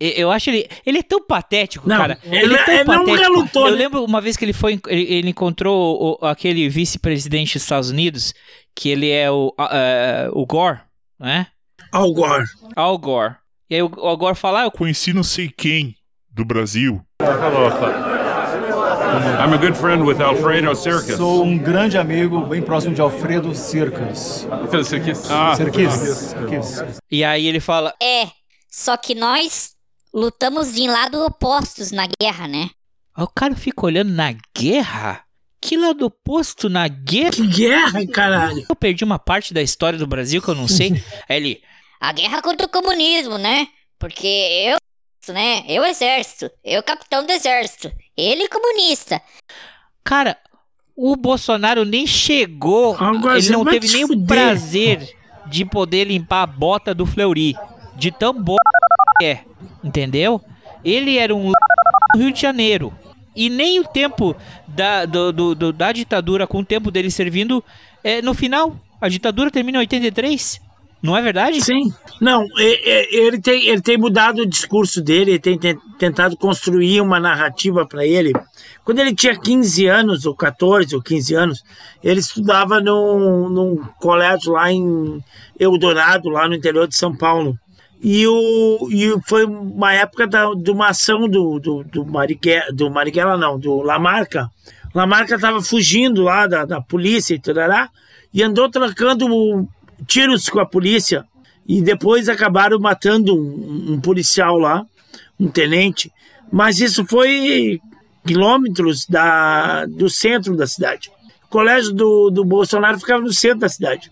Eu acho ele. Ele é tão patético, Não, cara. ele- é tão ele não patético. relutou, Eu né? lembro uma vez que ele foi. Ele, ele encontrou o- aquele vice-presidente dos Estados Unidos, que ele é o, ah, ah, o Gore, né? Al Gore. Al Gore. E aí o Al Gore fala, ah, eu Conheci não sei quem do Brasil. I'm a good friend with Alfredo Circus. Sou um grande amigo, bem próximo de Alfredo Circas. Alfredo Circus. Ah. Cirquis. E aí ele fala. É, só que nós lutamos em lados opostos na guerra, né? Aí o cara fica olhando na guerra? Que lado oposto na guerra? Que guerra, caralho? Eu perdi uma parte da história do Brasil que eu não sei. Aí ele, A guerra contra o comunismo, né? Porque eu, né? Eu exército, eu capitão do exército, ele comunista. cara, o Bolsonaro nem chegou, Agora ele não teve te nem o prazer de poder limpar a bota do Fleury. De tão bom que é, entendeu? Ele era um do Rio de Janeiro. E nem o tempo da, do- do- do- da ditadura com o tempo dele servindo, é, no final, a ditadura termina em 83. Não é verdade? Sim. Não, e- e- ele tem, ele tem mudado o discurso dele, ele tem ten- tentado construir uma narrativa para ele. Quando ele tinha 15 anos, ou 14 ou 15 anos, ele estudava num, num colégio lá em Eldorado, lá no interior de São Paulo. E, o, e foi uma época da, de uma ação do, do, do, Marighella, do Marighella, não, do Lamarca. Lamarca estava fugindo lá da, da polícia e tarará, e andou trocando tiros com a polícia. E depois acabaram matando um, um policial lá, um tenente. Mas isso foi quilômetros da, do centro da cidade. O colégio do, do Bolsonaro ficava no centro da cidade.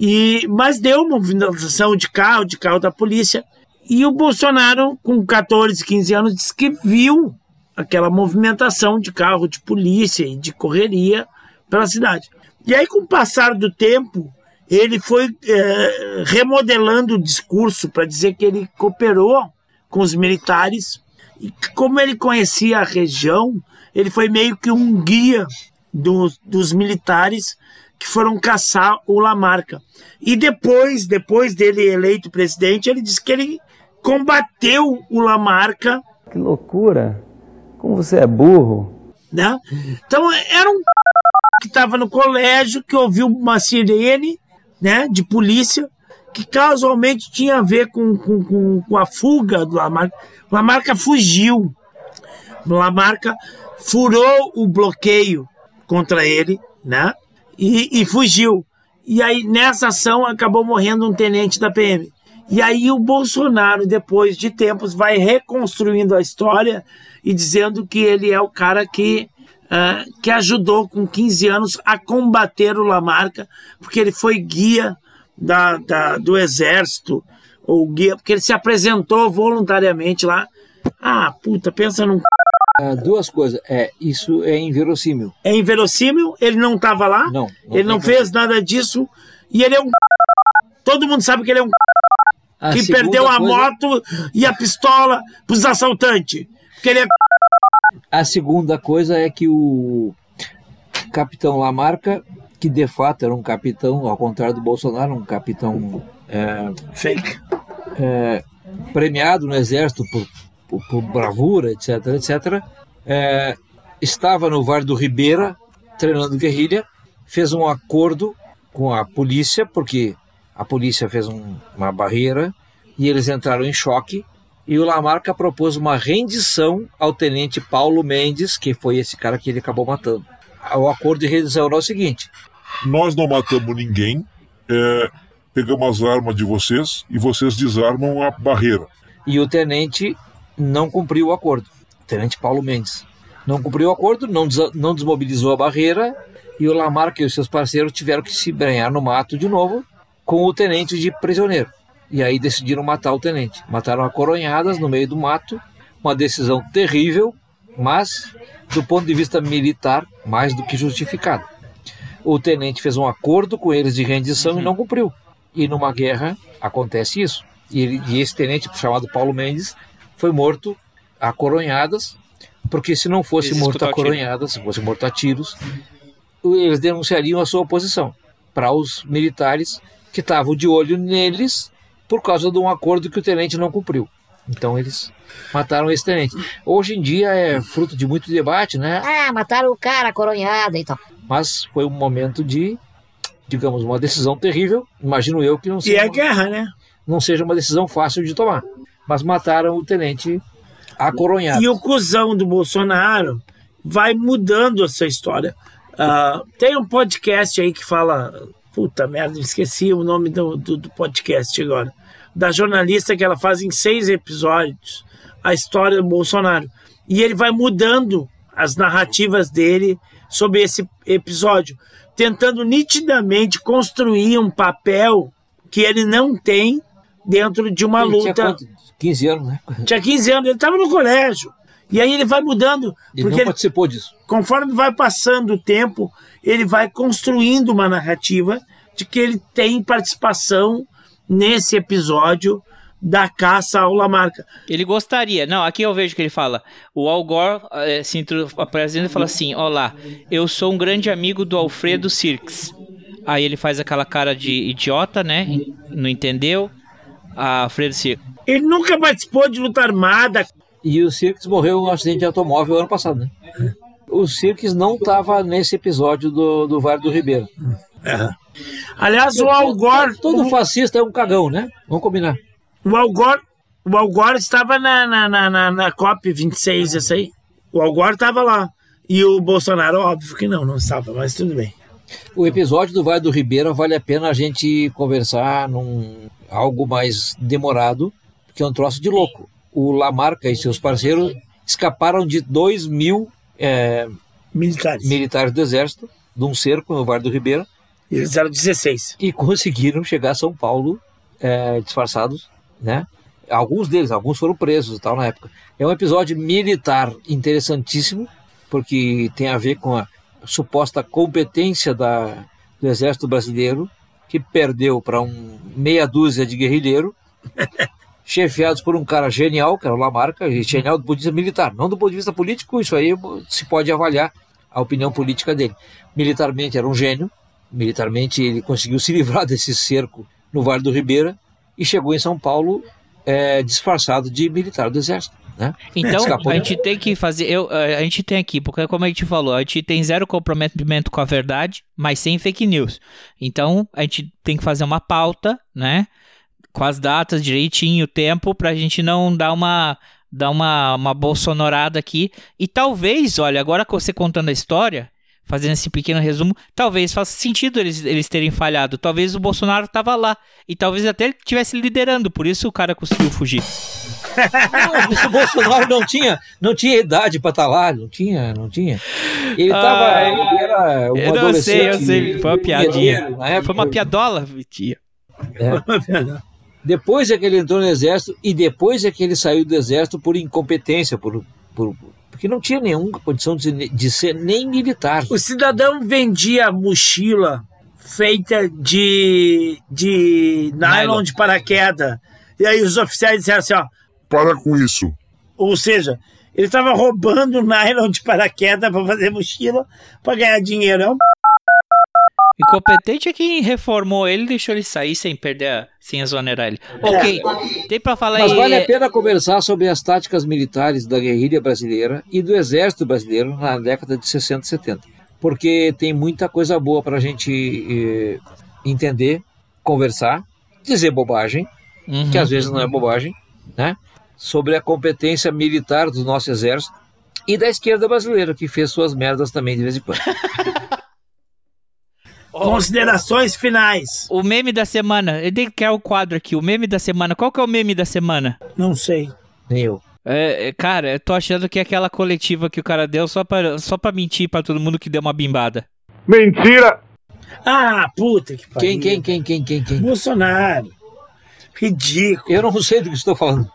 E, mas deu uma movimentação de carro, de carro da polícia. E o Bolsonaro, com 14, 15 anos, disse que viu aquela movimentação de carro de polícia e de correria pela cidade. E aí, com o passar do tempo, ele foi eh, remodelando o discurso para dizer que ele cooperou com os militares e que, como ele conhecia a região, ele foi meio que um guia dos, dos militares que foram caçar o Lamarca. E depois, depois dele eleito presidente, ele disse que ele combateu o Lamarca, Que loucura! Como você é burro! né? Então era um que estava no colégio que ouviu uma sirene, né, de polícia que casualmente tinha a ver com, com, com, com a fuga do Lamarca. O Lamarca fugiu. O Lamarca furou o bloqueio contra ele, né? E, e fugiu. E aí, nessa ação, acabou morrendo um tenente da PM. E aí, o Bolsonaro, depois de tempos, vai reconstruindo a história e dizendo que ele é o cara que, ah, que ajudou com 15 anos a combater o Lamarca, porque ele foi guia da, da- do exército, ou guia, porque ele se apresentou voluntariamente lá. Ah, puta, pensa num. Ah, duas coisas. É, isso é inverossímil. É inverossímil, ele não estava lá, Não. ele não fez nada disso, e ele é um. Todo mundo sabe que ele é um. A que perdeu a coisa- moto e a pistola pros assaltantes. Porque ele é. A segunda coisa é que o capitão Lamarca, que de fato era um capitão, ao contrário do Bolsonaro, um capitão é, fake, premiado no exército por, por- por bravura, etc, etc, é, estava no Vale do Ribeira treinando guerrilha, fez um acordo com a polícia, porque a polícia fez um- uma barreira e eles entraram em choque. E o Lamarca propôs uma rendição ao tenente Paulo Mendes, que foi esse cara que ele acabou matando. O acordo de rendição era o seguinte: Nós não matamos ninguém, é, pegamos as armas de vocês e vocês desarmam a barreira. e o tenente não cumpriu o acordo. O tenente Paulo Mendes não cumpriu o acordo, não, desa- não desmobilizou a barreira e o Lamarca e os seus parceiros tiveram que se banhar no mato de novo com o tenente de prisioneiro. E aí decidiram matar o tenente. Mataram a coronhadas no meio do mato, uma decisão terrível, mas do ponto de vista militar, mais do que justificada. O tenente fez um acordo com eles de rendição e não cumpriu. E numa guerra acontece isso. E, ele- e esse tenente, chamado Paulo Mendes, foi morto a coronhadas, porque se não fosse Eles morto a coronhadas, se fosse morto a tiros, eles denunciariam a sua posição para os militares que estavam de olho neles por causa de um acordo que o tenente não cumpriu. Então eles mataram esse tenente. Hoje em dia é fruto de muito debate, né? Ah, mataram o cara, coronhada e tal. Mas foi um momento de, digamos, uma decisão terrível. Imagino eu que não E seja, é uma, guerra, né? não seja uma decisão fácil de tomar. Mas mataram o tenente acoronhado. E o cuzão do Bolsonaro vai mudando essa história. Ah, tem um podcast aí que fala. Puta merda, esqueci o nome do, do, do podcast agora. Da jornalista que ela faz em seis episódios a história do Bolsonaro. E ele vai mudando as narrativas dele sobre esse episódio, tentando nitidamente construir um papel que ele não tem dentro de uma Ele tinha luta. quanto? 15 anos, né? Tinha 15 anos, ele estava no colégio. E aí ele vai mudando. Ele porque não participou disso. Conforme vai passando o tempo, ele vai construindo uma narrativa de que ele tem participação nesse episódio da caça ao Lamarca. Ele gostaria. Não, aqui eu vejo que ele fala. O Al Gore eh, se apresenta e fala assim: Olá, eu sou um grande amigo do Alfredo Sirks. Aí ele faz aquela cara de idiota, né? Não entendeu? A Alfredo Sirks. Ele nunca participou de luta armada. E o Sirks morreu em um acidente de automóvel ano passado, né? O Sirks não estava nesse episódio do, do Vale do Ribeiro. Aliás, o Al Gore. Todo fascista é um cagão, né? Vamos combinar. O Al Gore, o Al Gore estava na, na, na, na, na COP 26, essa aí. O Al Gore estava lá. E o Bolsonaro, óbvio que não, não estava, mas tudo bem. O episódio do Vale do Ribeira vale a pena a gente conversar num algo mais demorado, que é um troço de louco. O Lamarca e seus parceiros escaparam de 2 mil é, militares. militares do exército, de um cerco no Vale do Ribeira. Eles eram 16. E conseguiram chegar a São Paulo é, disfarçados, né? Alguns deles, alguns foram presos e tal na época. É um episódio militar interessantíssimo, porque tem a ver com a suposta competência da, do exército brasileiro, que perdeu para um meia dúzia de guerrilheiro, chefiados por um cara genial, que era o Lamarca, e genial do ponto de vista militar, não do ponto de vista político, isso aí se pode avaliar a opinião política dele. Militarmente era um gênio, militarmente ele conseguiu se livrar desse cerco no Vale do Ribeira e chegou em São Paulo é, disfarçado de militar do exército. Né? Então, Escapou. a gente tem que fazer. Eu, a gente tem aqui, porque como a gente falou, a gente tem zero comprometimento com a verdade, mas sem fake news. Então, a gente tem que fazer uma pauta, né? Com as datas direitinho, o tempo, pra gente não dar uma. Dar uma, uma bolsonorada aqui. E talvez, olha, agora com você contando a história, fazendo esse pequeno resumo, talvez faça sentido eles, eles terem falhado. Talvez o Bolsonaro estava lá. E talvez até ele estivesse liderando, por isso o cara conseguiu fugir. Não, o Bolsonaro não tinha, não tinha idade para estar lá, não tinha, não tinha. Ele tava, Ai, ele era um eu não sei, eu sei. Foi uma piadinha. época. Foi uma piadola, Vitinho. É. Depois é que ele entrou no exército e depois é que ele saiu do exército por incompetência, por, por porque não tinha nenhuma condição de, de ser nem militar. O cidadão vendia mochila feita de, de nylon, Nylon. de paraquedas. E aí os oficiais disseram assim, ó. Para com isso. Ou seja, ele estava roubando nylon de paraquedas para fazer mochila para ganhar dinheiro. É Incompetente é quem reformou ele e deixou ele sair sem perder, a, sem exonerar ele. Ok, tem pra falar Mas aí. vale a pena conversar sobre as táticas militares da guerrilha brasileira e do exército brasileiro na década de 60 e 70. Porque tem muita coisa boa para a gente eh, entender, conversar, dizer bobagem, Uhum. que às vezes não é bobagem, né? sobre a competência militar do nosso exército e da esquerda brasileira, que fez suas merdas também de vez em quando. Considerações finais. O meme da semana. Eu tenho que criar o quadro aqui. O meme da semana. Qual que é o meme da semana? Não sei. Nem eu. É, é, cara, eu tô achando que é aquela coletiva que o cara deu só pra, só pra mentir pra todo mundo que deu uma bimbada. Mentira! Ah, puta que pariu. Quem, quem, quem, quem, quem, quem? Bolsonaro. Ridículo. Eu não sei do que estou falando.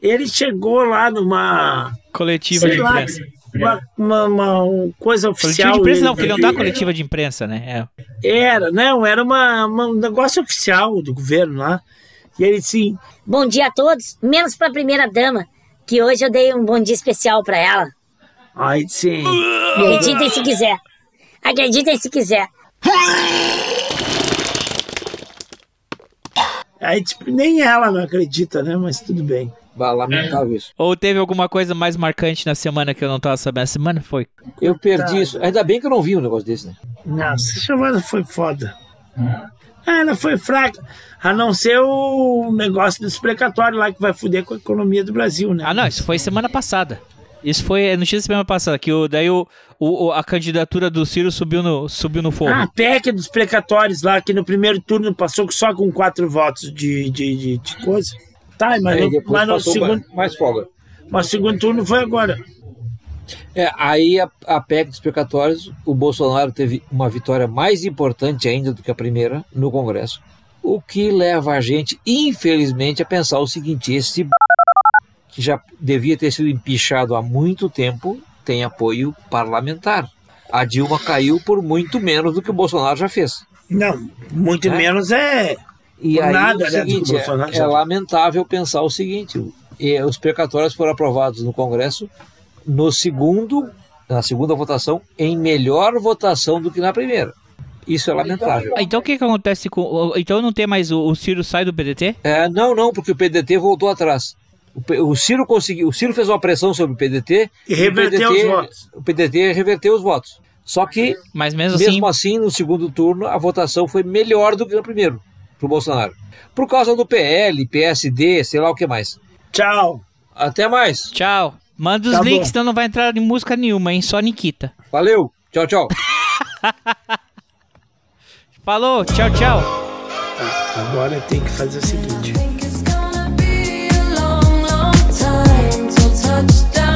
Ele chegou lá numa. Coletiva sei de lá, imprensa. Uma, uma- uma coisa oficial. Coletiva de imprensa não, ele- porque ele não dá coletiva de imprensa, né? É. Era, não, era uma, uma- um negócio oficial do governo lá. E ele sim. Bom dia a todos, menos pra primeira dama, que hoje eu dei um bom dia especial pra ela. Ai, sim. Acreditem se quiser. Acreditem se quiser. Aí, tipo, nem ela não acredita, né? Mas tudo bem. Lamentável isso. Ou teve alguma coisa mais marcante na semana que eu não tava sabendo? A semana foi. Eu perdi isso. Ainda bem que eu não vi um negócio desse, né? Nossa, essa chamada foi foda. Ah, ela foi fraca. A não ser o negócio dos precatórios lá que vai foder com a economia do Brasil, né? Ah, não, isso foi semana passada. Isso foi notícia da semana passada, que o, daí o- o- a candidatura do Ciro subiu no, subiu no fogo. Ah, a PEC dos precatórios lá, que no primeiro turno passou só com quatro votos de, de, de, de coisa. Tá, mas, Aí no, mas no segundo, mais folga. mas o segundo turno foi agora. É, aí a, a PEC dos precatórios, o Bolsonaro teve uma vitória mais importante ainda do que a primeira no Congresso, o que leva a gente, infelizmente, a pensar o seguinte: esse b... que já devia ter sido empichado há muito tempo tem apoio parlamentar. A Dilma caiu por muito menos do que o Bolsonaro já fez. Não, muito Né? menos é. E por aí, nada, o né, seguinte, é, é lamentável pensar o seguinte: os precatórios foram aprovados no Congresso no segundo, na segunda votação, em melhor votação do que na primeira. Isso é lamentável. Ah, Então o que, que acontece com. o- Então não tem mais o, o Ciro sai do PDT? É, não, não, porque o PDT voltou atrás. O, o Ciro conseguiu, o Ciro fez uma pressão sobre o PDT E reverteu PDT os votos. O PDT reverteu os votos. Só que Mas mesmo, mesmo assim. assim, no segundo turno, a votação foi melhor do que no primeiro pro Bolsonaro. Por causa do PL, PSD, sei lá o que mais. Tchau. Até mais. Tchau. Manda os Tá links, bom. senão não vai entrar em música nenhuma, hein? Só Nikita. Valeu. Tchau, tchau. Falou, tchau, tchau. Agora tem que fazer o seguinte. touchdown